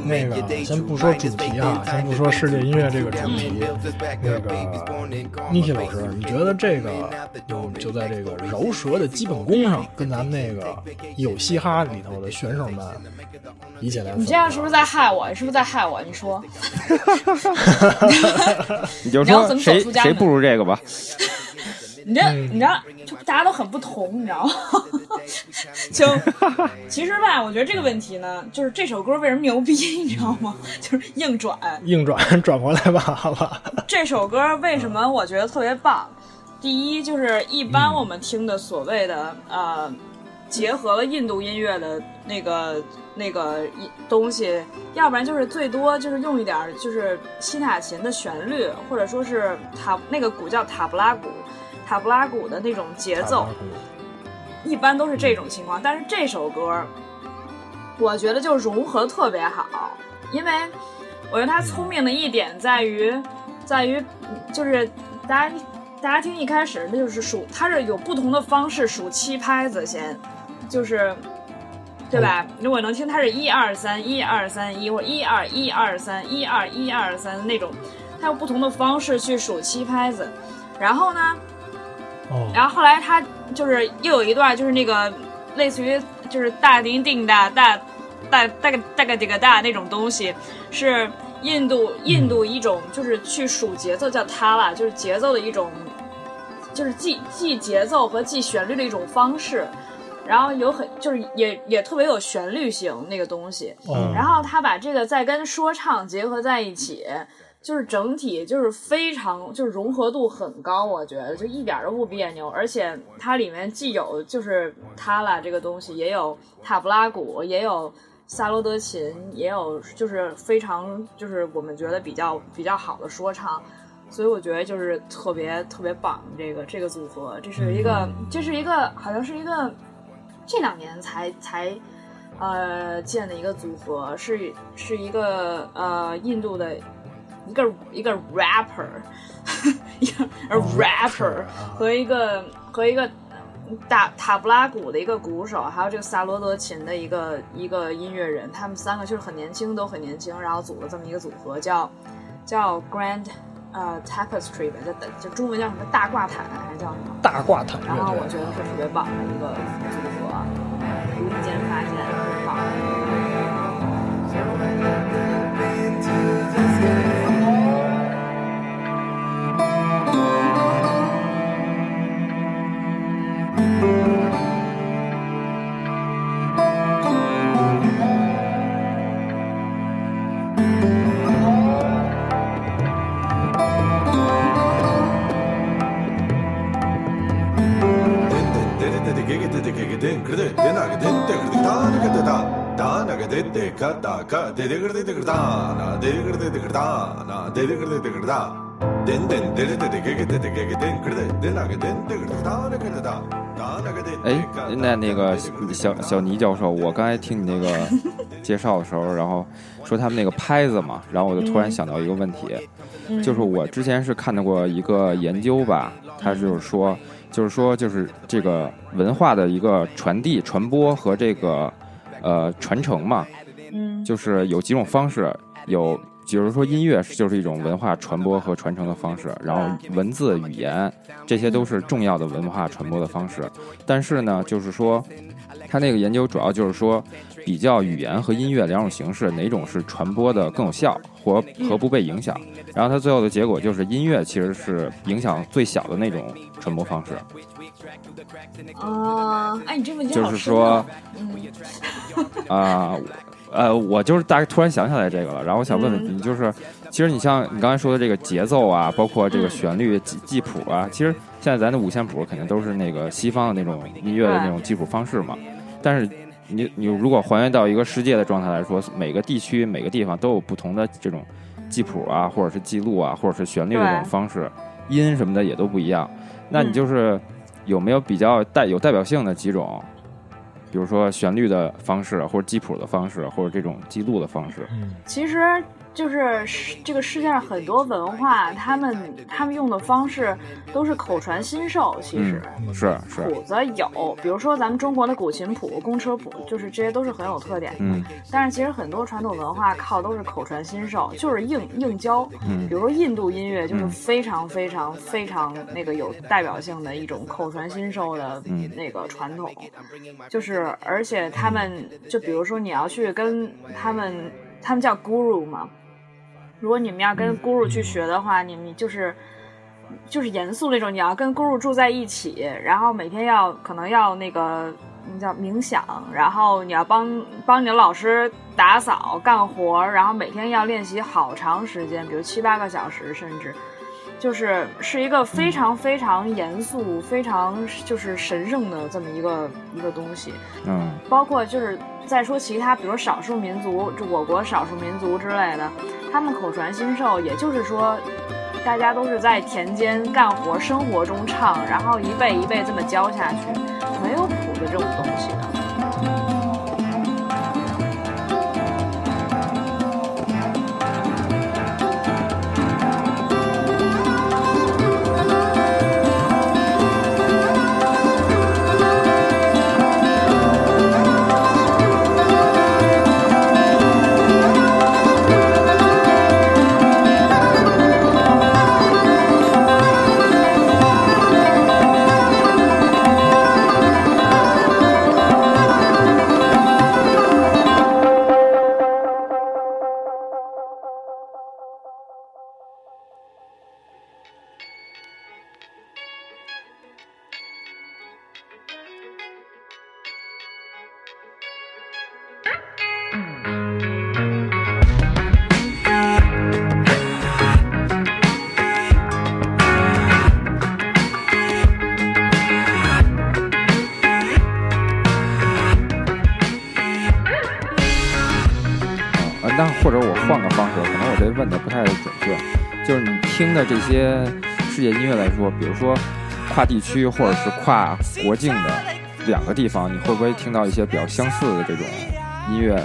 那个先不说主题啊，先不说世界音乐这个主题，那个 Niki 老师，你觉得这个就在这个饶舌的基本功上，跟咱们那个有嘻哈里头的选手们比起来，你这样是不是在害我？是不是在害我？你说，[laughs] 你就说谁谁不如这个吧。你这，你知道，就大家都很不同，你知道吗？[laughs] 就 [laughs] 其实吧，我觉得这个问题呢，就是这首歌为什么牛逼，你知道吗？[laughs] 就是硬转，硬转，转过来吧，好吧。这首歌为什么我觉得特别棒？第一，就是一般我们听的所谓的呃，结合了印度音乐的那个那个东西，要不然就是最多就是用一点就是西塔琴的旋律，或者说是塔那个鼓叫塔布拉鼓。塔布拉鼓的那种节奏，一般都是这种情况。但是这首歌，我觉得就融合特别好，因为我觉得他聪明的一点在于，在于就是大家大家听一开始，那就是数，它是有不同的方式数七拍子先，就是对吧？如果能听，它是一二三一二三一或一二一二三一二一二三那种，它有不同的方式去数七拍子，然后呢？然后后来他就是又有一段，就是那个类似于就是大叮叮大大大大个大个这个大那种东西，是印度印度一种就是去数节奏叫塔拉，就是节奏的一种，就是记记节奏和记旋律的一种方式。然后有很就是也也特别有旋律性那个东西。然后他把这个再跟说唱结合在一起。就是整体就是非常就是融合度很高，我觉得就一点都不别扭，而且它里面既有就是塔拉这个东西，也有塔布拉鼓，也有萨罗德琴，也有就是非常就是我们觉得比较比较好的说唱，所以我觉得就是特别特别棒，这个这个组合，这是一个这是一个好像是一个这两年才才呃建的一个组合，是是一个呃印度的。一个一个 rapper，[laughs] 一个 rapper 和一个和一个打塔布拉鼓的一个鼓手，还有这个萨罗德琴的一个一个音乐人，他们三个就是很年轻，都很年轻，然后组了这么一个组合，叫叫 Grand 呃 Tapestry 吧，叫就中文叫什么大挂毯还是叫什么大挂毯？然后我觉得是特别棒的一个组合，无意间发现哎，那那个小小倪教授，我刚才听你那个介绍的时候，然后说他们那个拍子嘛，然后我就突然想到一个问题，就是我之前是看到过一个研究吧，他就是说，就是说，就是这个文化的一个传递、传播和这个呃传承嘛，嗯，就是有几种方式，有。比如说音乐就是一种文化传播和传承的方式，然后文字语言这些都是重要的文化传播的方式。但是呢，就是说，他那个研究主要就是说，比较语言和音乐两种形式哪种是传播的更有效，或和不被影响。然后它最后的结果就是音乐其实是影响最小的那种传播方式。啊，哎，你这么就是说，啊。呃，我就是大概突然想起来这个了，然后我想问问你，就是其实你像你刚才说的这个节奏啊，包括这个旋律记记谱啊，其实现在咱的五线谱肯定都是那个西方的那种音乐的那种记谱方式嘛。但是你你如果还原到一个世界的状态来说，每个地区每个地方都有不同的这种记谱啊，或者是记录啊，或者是旋律的这种方式，音什么的也都不一样。那你就是有没有比较带有代表性的几种？比如说旋律的方式，或者记谱的方式，或者这种记录的方式。嗯，其实。就是这个世界上很多文化，他们他们用的方式都是口传心授。其实是是谱子有，比如说咱们中国的古琴谱、公车谱，就是这些都是很有特点的。嗯，但是其实很多传统文化靠都是口传心授，就是硬硬教。嗯，比如说印度音乐就是非常非常非常那个有代表性的一种口传心授的那个传统，就是而且他们就比如说你要去跟他们，他们叫 guru 嘛。如果你们要跟 Guru 去学的话，你们就是就是严肃那种，你要跟 Guru 住在一起，然后每天要可能要那个叫冥想，然后你要帮帮你的老师打扫干活，然后每天要练习好长时间，比如七八个小时，甚至就是是一个非常非常严肃、非常就是神圣的这么一个一个东西。嗯，包括就是再说其他，比如少数民族，就我国少数民族之类的。他们口传心授，也就是说，大家都是在田间干活，生活中唱，然后一辈一辈这么教下去，没有谱的这种东西的这些世界音乐来说，比如说跨地区或者是跨国境的两个地方，你会不会听到一些比较相似的这种音乐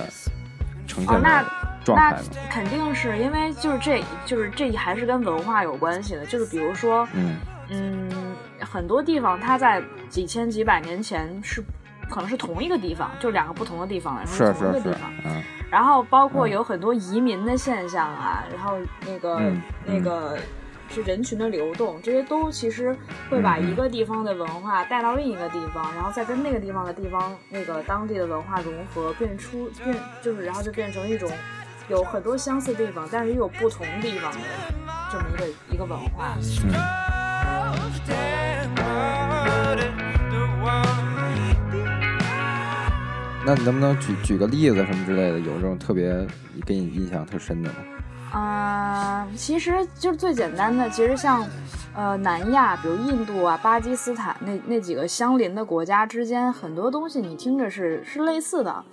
呈现的状态呢？肯定是因为就是这就是这还是跟文化有关系的。就是比如说，嗯嗯，很多地方它在几千几百年前是可能是同一个地方，就两个不同的地方来说是同一个地方。嗯。然后包括有很多移民的现象啊，然后那个那个是人群的流动，这些都其实会把一个地方的文化带到另一个地方，然后再跟那个地方的地方那个当地的文化融合，变出变就是然后就变成一种有很多相似地方，但是又有不同地方的这么一个一个文化。那你能不能举举个例子什么之类的？有这种特别给你印象特深的吗？啊，其实就是最简单的，其实像呃南亚，比如印度啊、巴基斯坦那那几个相邻的国家之间，很多东西你听着是是类似的，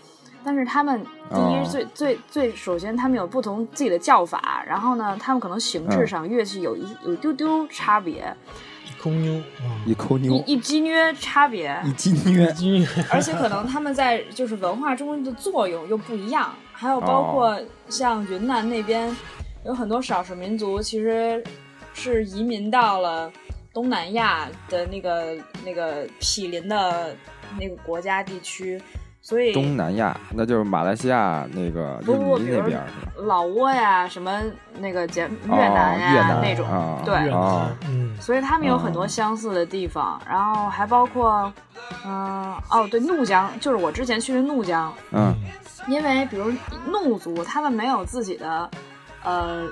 但是他们第一最最最首先他们有不同自己的叫法，然后呢，他们可能形制上乐器有一有丢丢差别。抠妞，一抠妞，一鸡妞差别，一鸡妞，鸡妞，而且可能他们在就是文化中的作用又不一样，还有包括像云南那边有很多少数民族，其实是移民到了东南亚的那个那个毗邻的那个国家地区。所以东南亚那就是马来西亚那个印尼那边是吧？老挝呀，什么那个柬越南呀那种，对，嗯，所以他们有很多相似的地方，然后还包括，嗯，哦，对，怒江，就是我之前去的怒江，嗯，因为比如怒族，他们没有自己的，呃。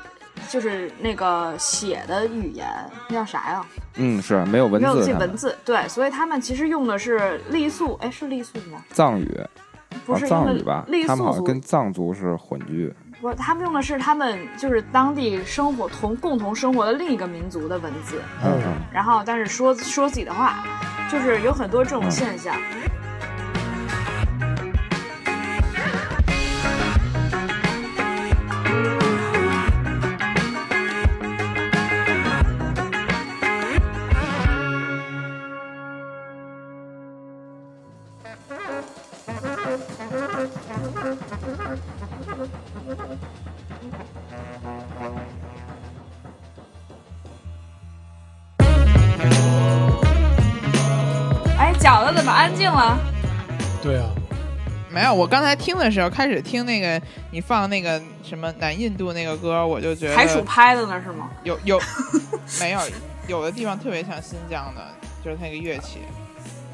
就是那个写的语言，那叫啥呀？嗯，是没有文字，没有记文字，对，所以他们其实用的是傈僳，哎，是傈僳吗？藏语，不是藏语吧？傈僳族跟藏族是混居。不，他们用的是他们就是当地生活同共同生活的另一个民族的文字，嗯，然后但是说说自己的话，就是有很多这种现象。怎我刚才听的时候，开始听那个你放那个什么南印度那个歌，我就觉得海鼠拍的呢，是吗？有有 [laughs] 没有？有的地方特别像新疆的，就是那个乐器。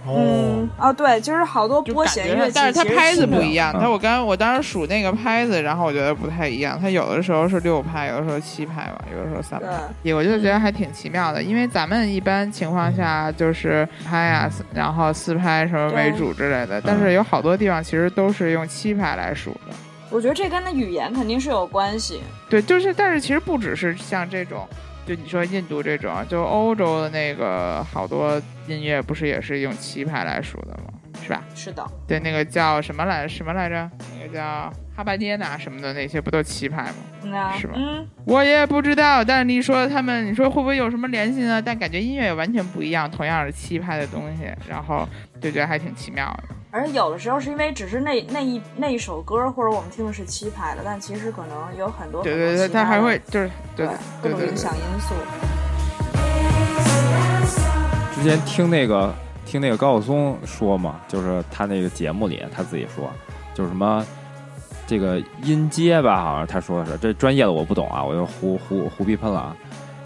嗯哦对，就是好多拨弦乐器，但是它拍子不一样。它我刚我当时数那个拍子，然后我觉得不太一样。它有的时候是六拍，有的时候七拍吧，有的时候三拍。也我就觉得还挺奇妙的，因为咱们一般情况下就是拍呀，然后四拍什么为主之类的。但是有好多地方其实都是用七拍来数的。我觉得这跟那语言肯定是有关系。对，就是但是其实不只是像这种。就你说印度这种，就欧洲的那个好多音乐，不是也是用七拍来数的吗？是吧？是的。对，那个叫什么来什么来着？那个叫哈巴涅娜什么的那些，不都七拍吗？是吧？嗯。我也不知道，但是你说他们，你说会不会有什么联系呢？但感觉音乐也完全不一样，同样是七拍的东西，然后就觉得还挺奇妙的。而有的时候是因为只是那那一那一首歌，或者我们听的是七拍的，但其实可能有很多对对对，它还会就是对各种影响因素。之前听那个听那个高晓松说嘛，就是他那个节目里他自己说，就是什么这个音阶吧，好像他说的是这专业的我不懂啊，我就胡胡胡逼喷了啊，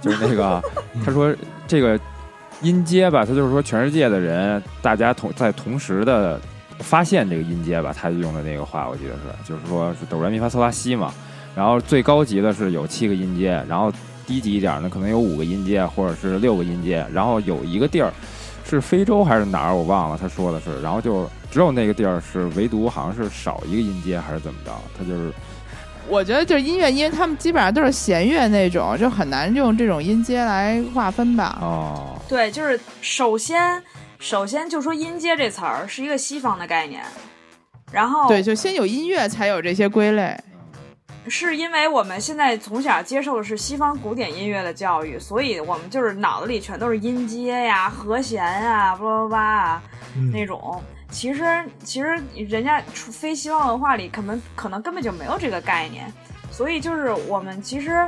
就是那个 [laughs] 他说这个音阶吧，他就是说全世界的人大家同在同时的。发现这个音阶吧，他就用的那个话，我记得是，就是说是哆来咪发嗦拉西嘛。然后最高级的是有七个音阶，然后低级一点呢，可能有五个音阶或者是六个音阶。然后有一个地儿是非洲还是哪儿，我忘了，他说的是。然后就只有那个地儿是唯独好像是少一个音阶还是怎么着？他就是，我觉得就是音乐，因为他们基本上都是弦乐那种，就很难用这种音阶来划分吧。哦，对，就是首先。首先就说音阶这词儿是一个西方的概念，然后对，就先有音乐才有这些归类，是因为我们现在从小接受的是西方古典音乐的教育，所以我们就是脑子里全都是音阶呀、和弦呀、叭叭叭啊那种。其实其实人家非西方文化里可能可能根本就没有这个概念，所以就是我们其实，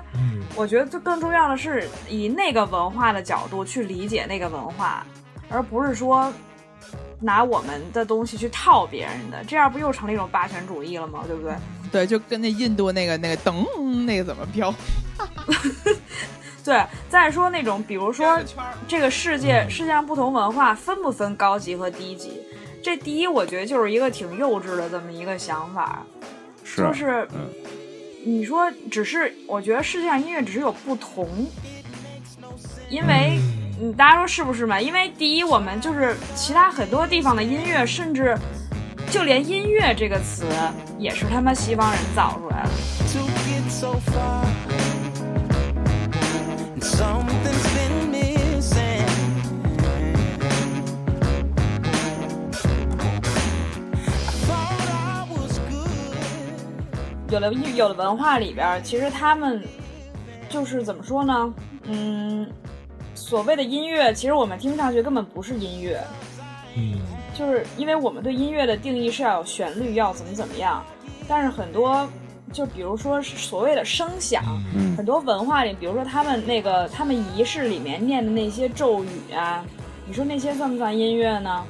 我觉得就更重要的是以那个文化的角度去理解那个文化。而不是说拿我们的东西去套别人的，这样不又成了一种霸权主义了吗？对不对？对，就跟那印度那个那个噔那个怎么标？[laughs] 对，再说那种，比如说这个世界世界上不同文化分不分高级和低级？这第一，我觉得就是一个挺幼稚的这么一个想法，就是你说只是我觉得世界上音乐只是有不同，因为。嗯，大家说是不是嘛？因为第一，我们就是其他很多地方的音乐，甚至就连“音乐”这个词也是他妈西方人造出来的。有了有了文化里边，其实他们就是怎么说呢？嗯。所谓的音乐，其实我们听上去根本不是音乐。嗯，就是因为我们对音乐的定义是要有旋律，要怎么怎么样。但是很多，就比如说所谓的声响，很多文化里，比如说他们那个他们仪式里面念的那些咒语啊，你说那些算不算音乐呢？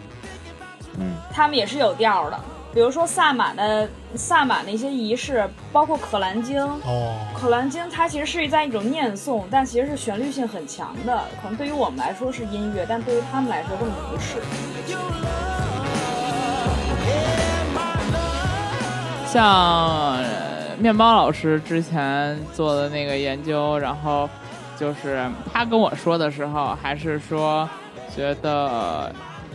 嗯，他们也是有调的。比如说萨满的萨满的一些仪式，包括《可兰经》哦，《可兰经》它其实是在一种念诵，但其实是旋律性很强的。可能对于我们来说是音乐，但对于他们来说根本不是。像面包老师之前做的那个研究，然后就是他跟我说的时候，还是说觉得。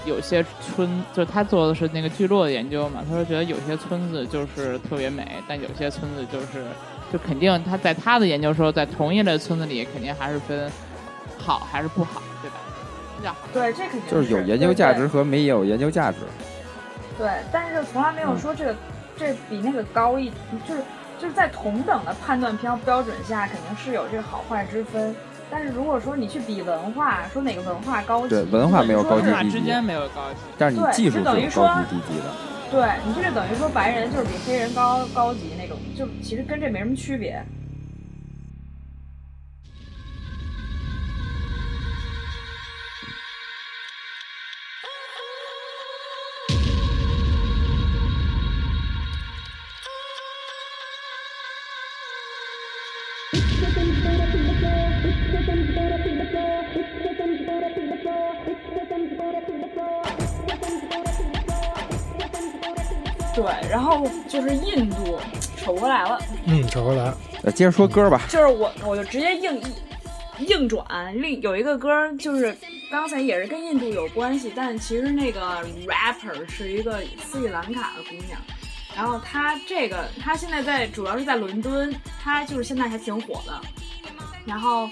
有些村，就是他做的是那个聚落的研究嘛，他说觉得有些村子就是特别美，但有些村子就是，就肯定他在他的研究说，在同一类村子里，肯定还是分好还是不好，对吧？比较好。对，这肯定就是有研究价值和没有研究价值。对，但是从来没有说这个这比那个高一，就是就是在同等的判断标标准下，肯定是有这个好坏之分。但是如果说你去比文化，说哪个文化高级，对文化没有高级低级，之间没有高级，但是你技术是高级低级的。对你这就等于说白人就是比黑人高高级那种，就其实跟这没什么区别。对，然后就是印度扯回来了。嗯，扯回来。呃，接着说歌吧。就是我，我就直接硬硬转。另有一个歌，就是刚才也是跟印度有关系，但其实那个 rapper 是一个斯里兰卡的姑娘。然后她这个，她现在在主要是在伦敦，她就是现在还挺火的。然后。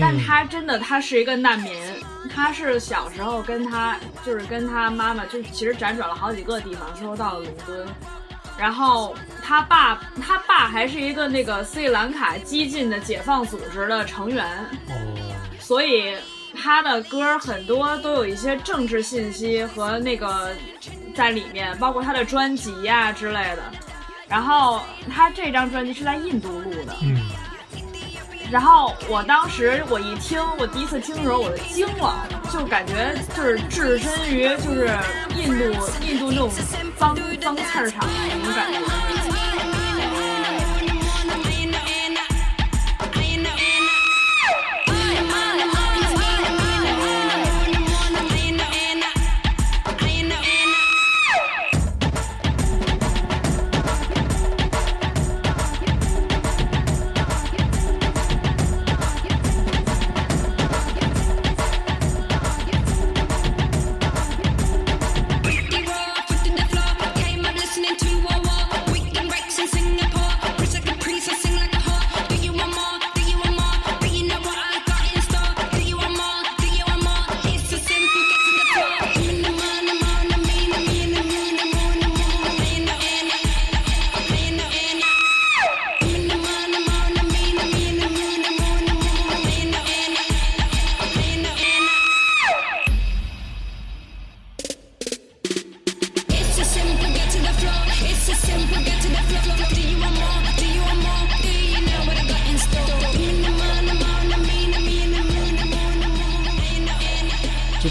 但他真的，他是一个难民。他是小时候跟他，就是跟他妈妈，就其实辗转了好几个地方，最后到了伦敦。然后他爸，他爸还是一个那个斯里兰卡激进的解放组织的成员。哦。所以他的歌很多都有一些政治信息和那个在里面，包括他的专辑呀之类的。然后他这张专辑是在印度录的。嗯。然后我当时我一听，我第一次听的时候我就惊了，就感觉就是置身于就是印度印度那种脏脏刺儿场那种感觉。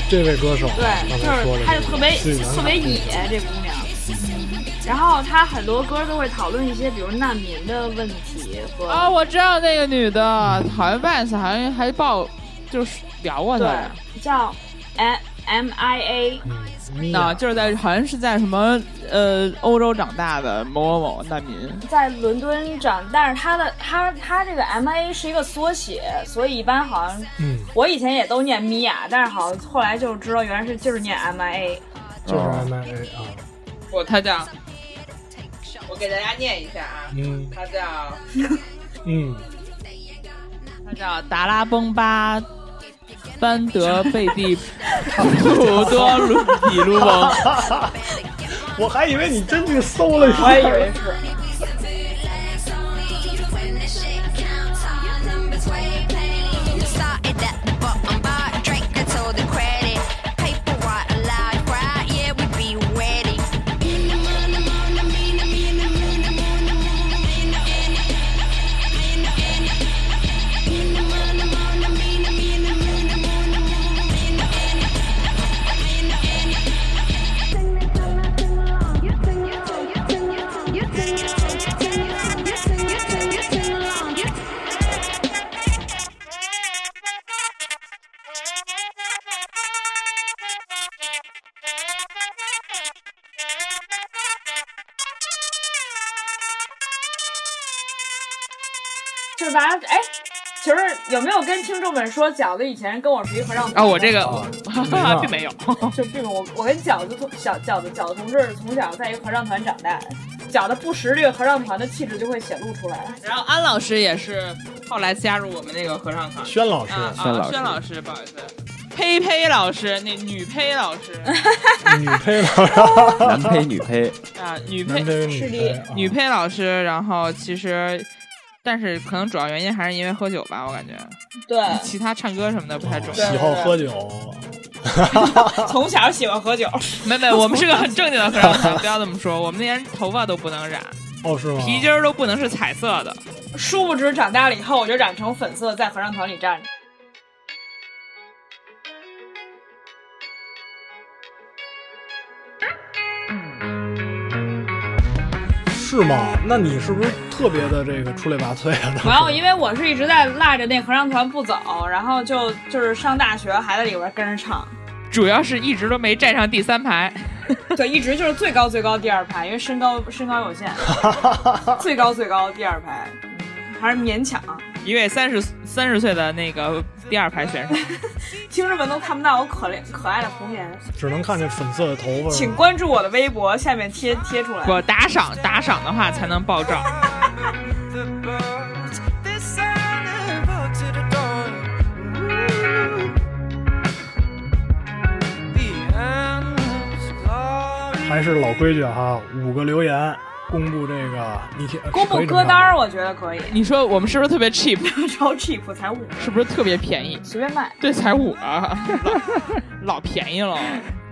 这位歌手，对，就是她就特别特别野，这姑娘。然后她很多歌都会讨论一些，比如难民的问题和啊，我知道那个女的，好像 Vans，好像还报就是聊过她，叫 M。M I A，那就是在好像是在什么呃欧洲长大的某某某难民，在伦敦长，但是他的他他这个 M I A 是一个缩写，所以一般好像，嗯，我以前也都念米娅，但是好像后来就知道原来是就是念 M I A，就是 M I A 啊，不，他叫，我给大家念一下啊，嗯，他叫，嗯，他叫达拉崩巴。班德贝蒂 [laughs] 普多鲁比卢翁，[laughs] 我还以为你真去搜了，我还以为是其实有没有跟听众们说，饺子以前跟我是一合唱团啊？我这个 [laughs] 并没有，[laughs] 就并我我跟饺子同小饺子饺子同志从小在一个合唱团长大，饺子不识这个合唱团的气质就会显露出来。然后安老师也是后来加入我们那个合唱团，轩老师，轩老师，轩老师，不好意思，呸呸老师，那女呸老师，[laughs] 女呸老师，男呸女呸啊，女呸是的，女呸老师，然后其实。但是可能主要原因还是因为喝酒吧，我感觉。对。其他唱歌什么的不太重要。喜好喝酒。[laughs] 从小喜欢喝酒。没没，我们是个很正经的合唱团，不要这么说。我们连头发都不能染。哦，是吗？皮筋儿都不能是彩色的。殊不知长大了以后，我就染成粉色，在合唱团里站着。是吗？那你是不是特别的这个出类拔萃啊？没有，因为我是一直在赖着那合唱团不走，然后就就是上大学还在里边跟着唱，主要是一直都没站上第三排，[laughs] 对，一直就是最高最高第二排，因为身高身高有限，[laughs] 最高最高第二排，还是勉强。一位三十三十岁的那个第二排选手，[laughs] 听众们都看不到我可怜可爱的红颜，只能看见粉色的头发。请关注我的微博，下面贴贴出来。我打赏打赏的话才能爆照。还是老规矩哈，五个留言。公布这个，你公布歌单，我觉得可以。你说我们是不是特别 cheap？[laughs] 超 cheap，才五，是不是特别便宜？随便卖。对，才五啊，[laughs] 老便宜了。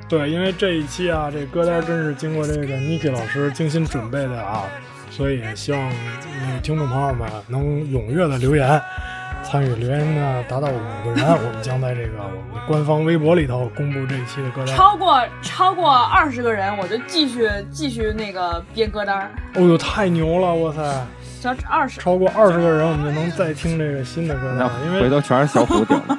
对，因为这一期啊，这歌单真是经过这个 Niki 老师精心准备的啊，所以希望听众朋友们能踊跃的留言。参与留言呢达到五个人，我们将在这个我们官方微博里头公布这一期的歌单。超过超过二十个人，我就继续继续那个编歌单。哦呦，太牛了！哇塞，小二十超过二十个人，我们就能再听这个新的歌单。因为回头全是小虎顶。[laughs]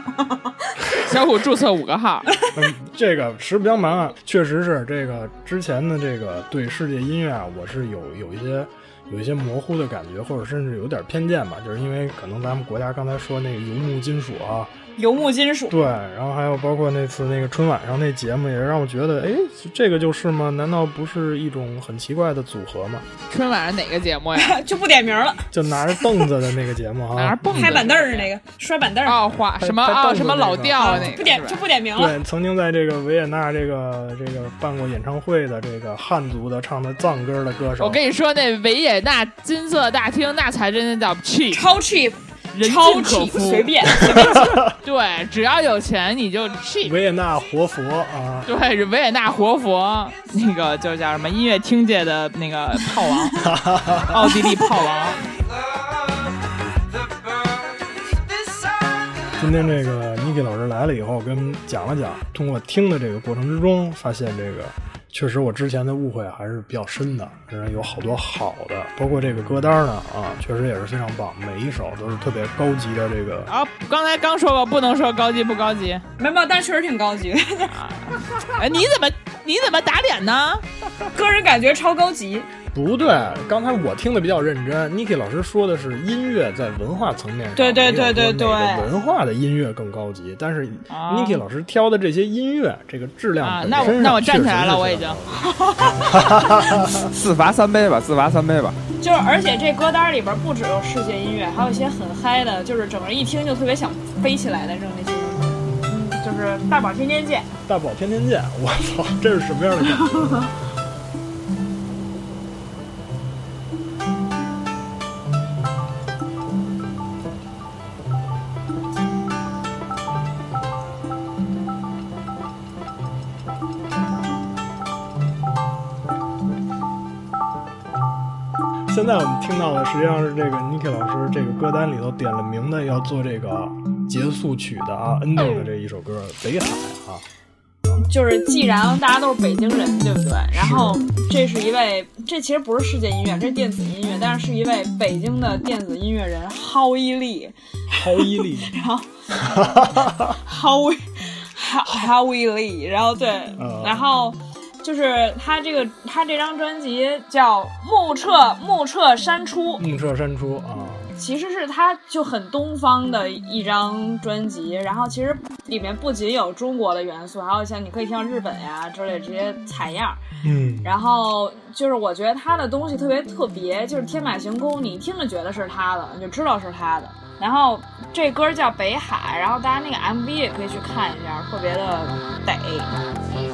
[laughs] 小虎注册五个号。嗯，这个实不相瞒啊，确实是这个之前的这个对世界音乐啊，我是有有一些。有一些模糊的感觉，或者甚至有点偏见吧，就是因为可能咱们国家刚才说那个游牧金属啊。游牧金属对，然后还有包括那次那个春晚上那节目，也让我觉得，哎，这个就是吗？难道不是一种很奇怪的组合吗？春晚上哪个节目呀？[laughs] 就不点名了。就拿着凳子的那个节目啊，[laughs] 拿着蹦拍板凳儿那个摔板凳儿啊，画什么啊什么老调那个，不点就不点名了。对，曾经在这个维也纳这个这个办过演唱会的这个汉族的唱的藏歌的歌手。我跟你说，那维也纳金色大厅那才真的叫 cheap，超 cheap。超 cheap，随便，[laughs] 对，只要有钱你就 cheap。维也纳活佛啊，对，是维也纳活佛，那个就叫什么音乐厅界的那个炮王，[laughs] 奥地利炮王。今天这个 Niki 老师来了以后，跟讲了讲，通过听的这个过程之中，发现这个。确实，我之前的误会还是比较深的。嗯，有好多好的，包括这个歌单呢，啊，确实也是非常棒，每一首都是特别高级的这个。啊，刚才刚说过，不能说高级不高级，没有，但确实挺高级。哎，你怎么你怎么打脸呢？个人感觉超高级。不对，刚才我听的比较认真。Niki 老师说的是音乐在文化层面上，对对对对对，文化的音乐更高级。但是 Niki 老师挑的这些音乐，这个质量那我那我站起来了，我已经。自 [laughs] 罚三杯吧，自罚三杯吧。就是，而且这歌单里边不只有世界音乐，还有一些很嗨的，就是整个一听就特别想飞起来的这种那些。嗯，就是大宝天天见。大宝天天见，我操，这是什么样的感觉？现在我们听到的实际上是这个 Niki 老师这个歌单里头点了名的要做这个结束曲的啊，[laughs] ending 的这一首歌《北海》啊。就是既然大家都是北京人，对不对？然后这是一位，这其实不是世界音乐，这是电子音乐，但是是一位北京的电子音乐人蒿一力。蒿一力。[laughs] 然后。[laughs] 郝郝郝一力，然后对，然后。就是他这个，他这张专辑叫《目彻目彻山出》，目彻山出啊。其实是他就很东方的一张专辑，然后其实里面不仅有中国的元素，还有像你可以听日本呀之类这些采样。嗯，然后就是我觉得他的东西特别特别，就是天马行空，你一听就觉得是他的，你就知道是他的。然后这歌叫《北海》，然后大家那个 MV 也可以去看一下，特别的得。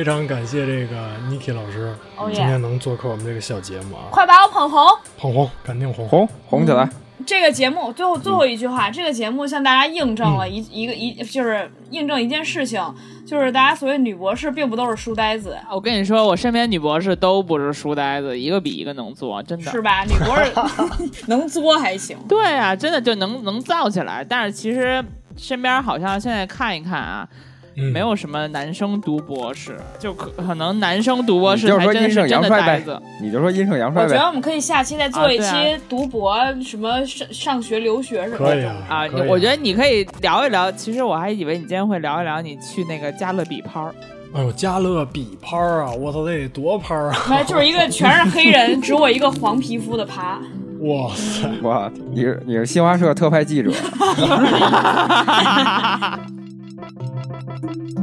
非常感谢这个 Niki 老师，今天能做客我们这个小节目啊！快把我捧红，捧红，肯定红红红起来！这个节目最后最后一句话，这个节目向大家印证了一一个一，就是印证一件事情，就是大家所谓女博士并不都是书呆子。我跟你说，我身边女博士都不是书呆子，一个比一个能作，真的是吧？女博士 [laughs] 能作还行。对啊，真的就能能造起来。但是其实身边好像现在看一看啊。没有什么男生读博士，就可可能男生读博士就是说阴盛阳衰呗。你就说阴盛阳衰呗。我觉得我们可以下期再做一期读博，什么上上学留学什么的。可以啊，啊，我觉得你可以聊一聊。其实我还以为你今天会聊一聊你去那个加勒比拍儿。哎呦，加勒比拍儿啊！我操，那得多拍儿啊！没，就是一个全是黑人，只我一个黄皮肤的趴。哇塞！哇，你是你是新华社特派记者。[laughs] Thank you.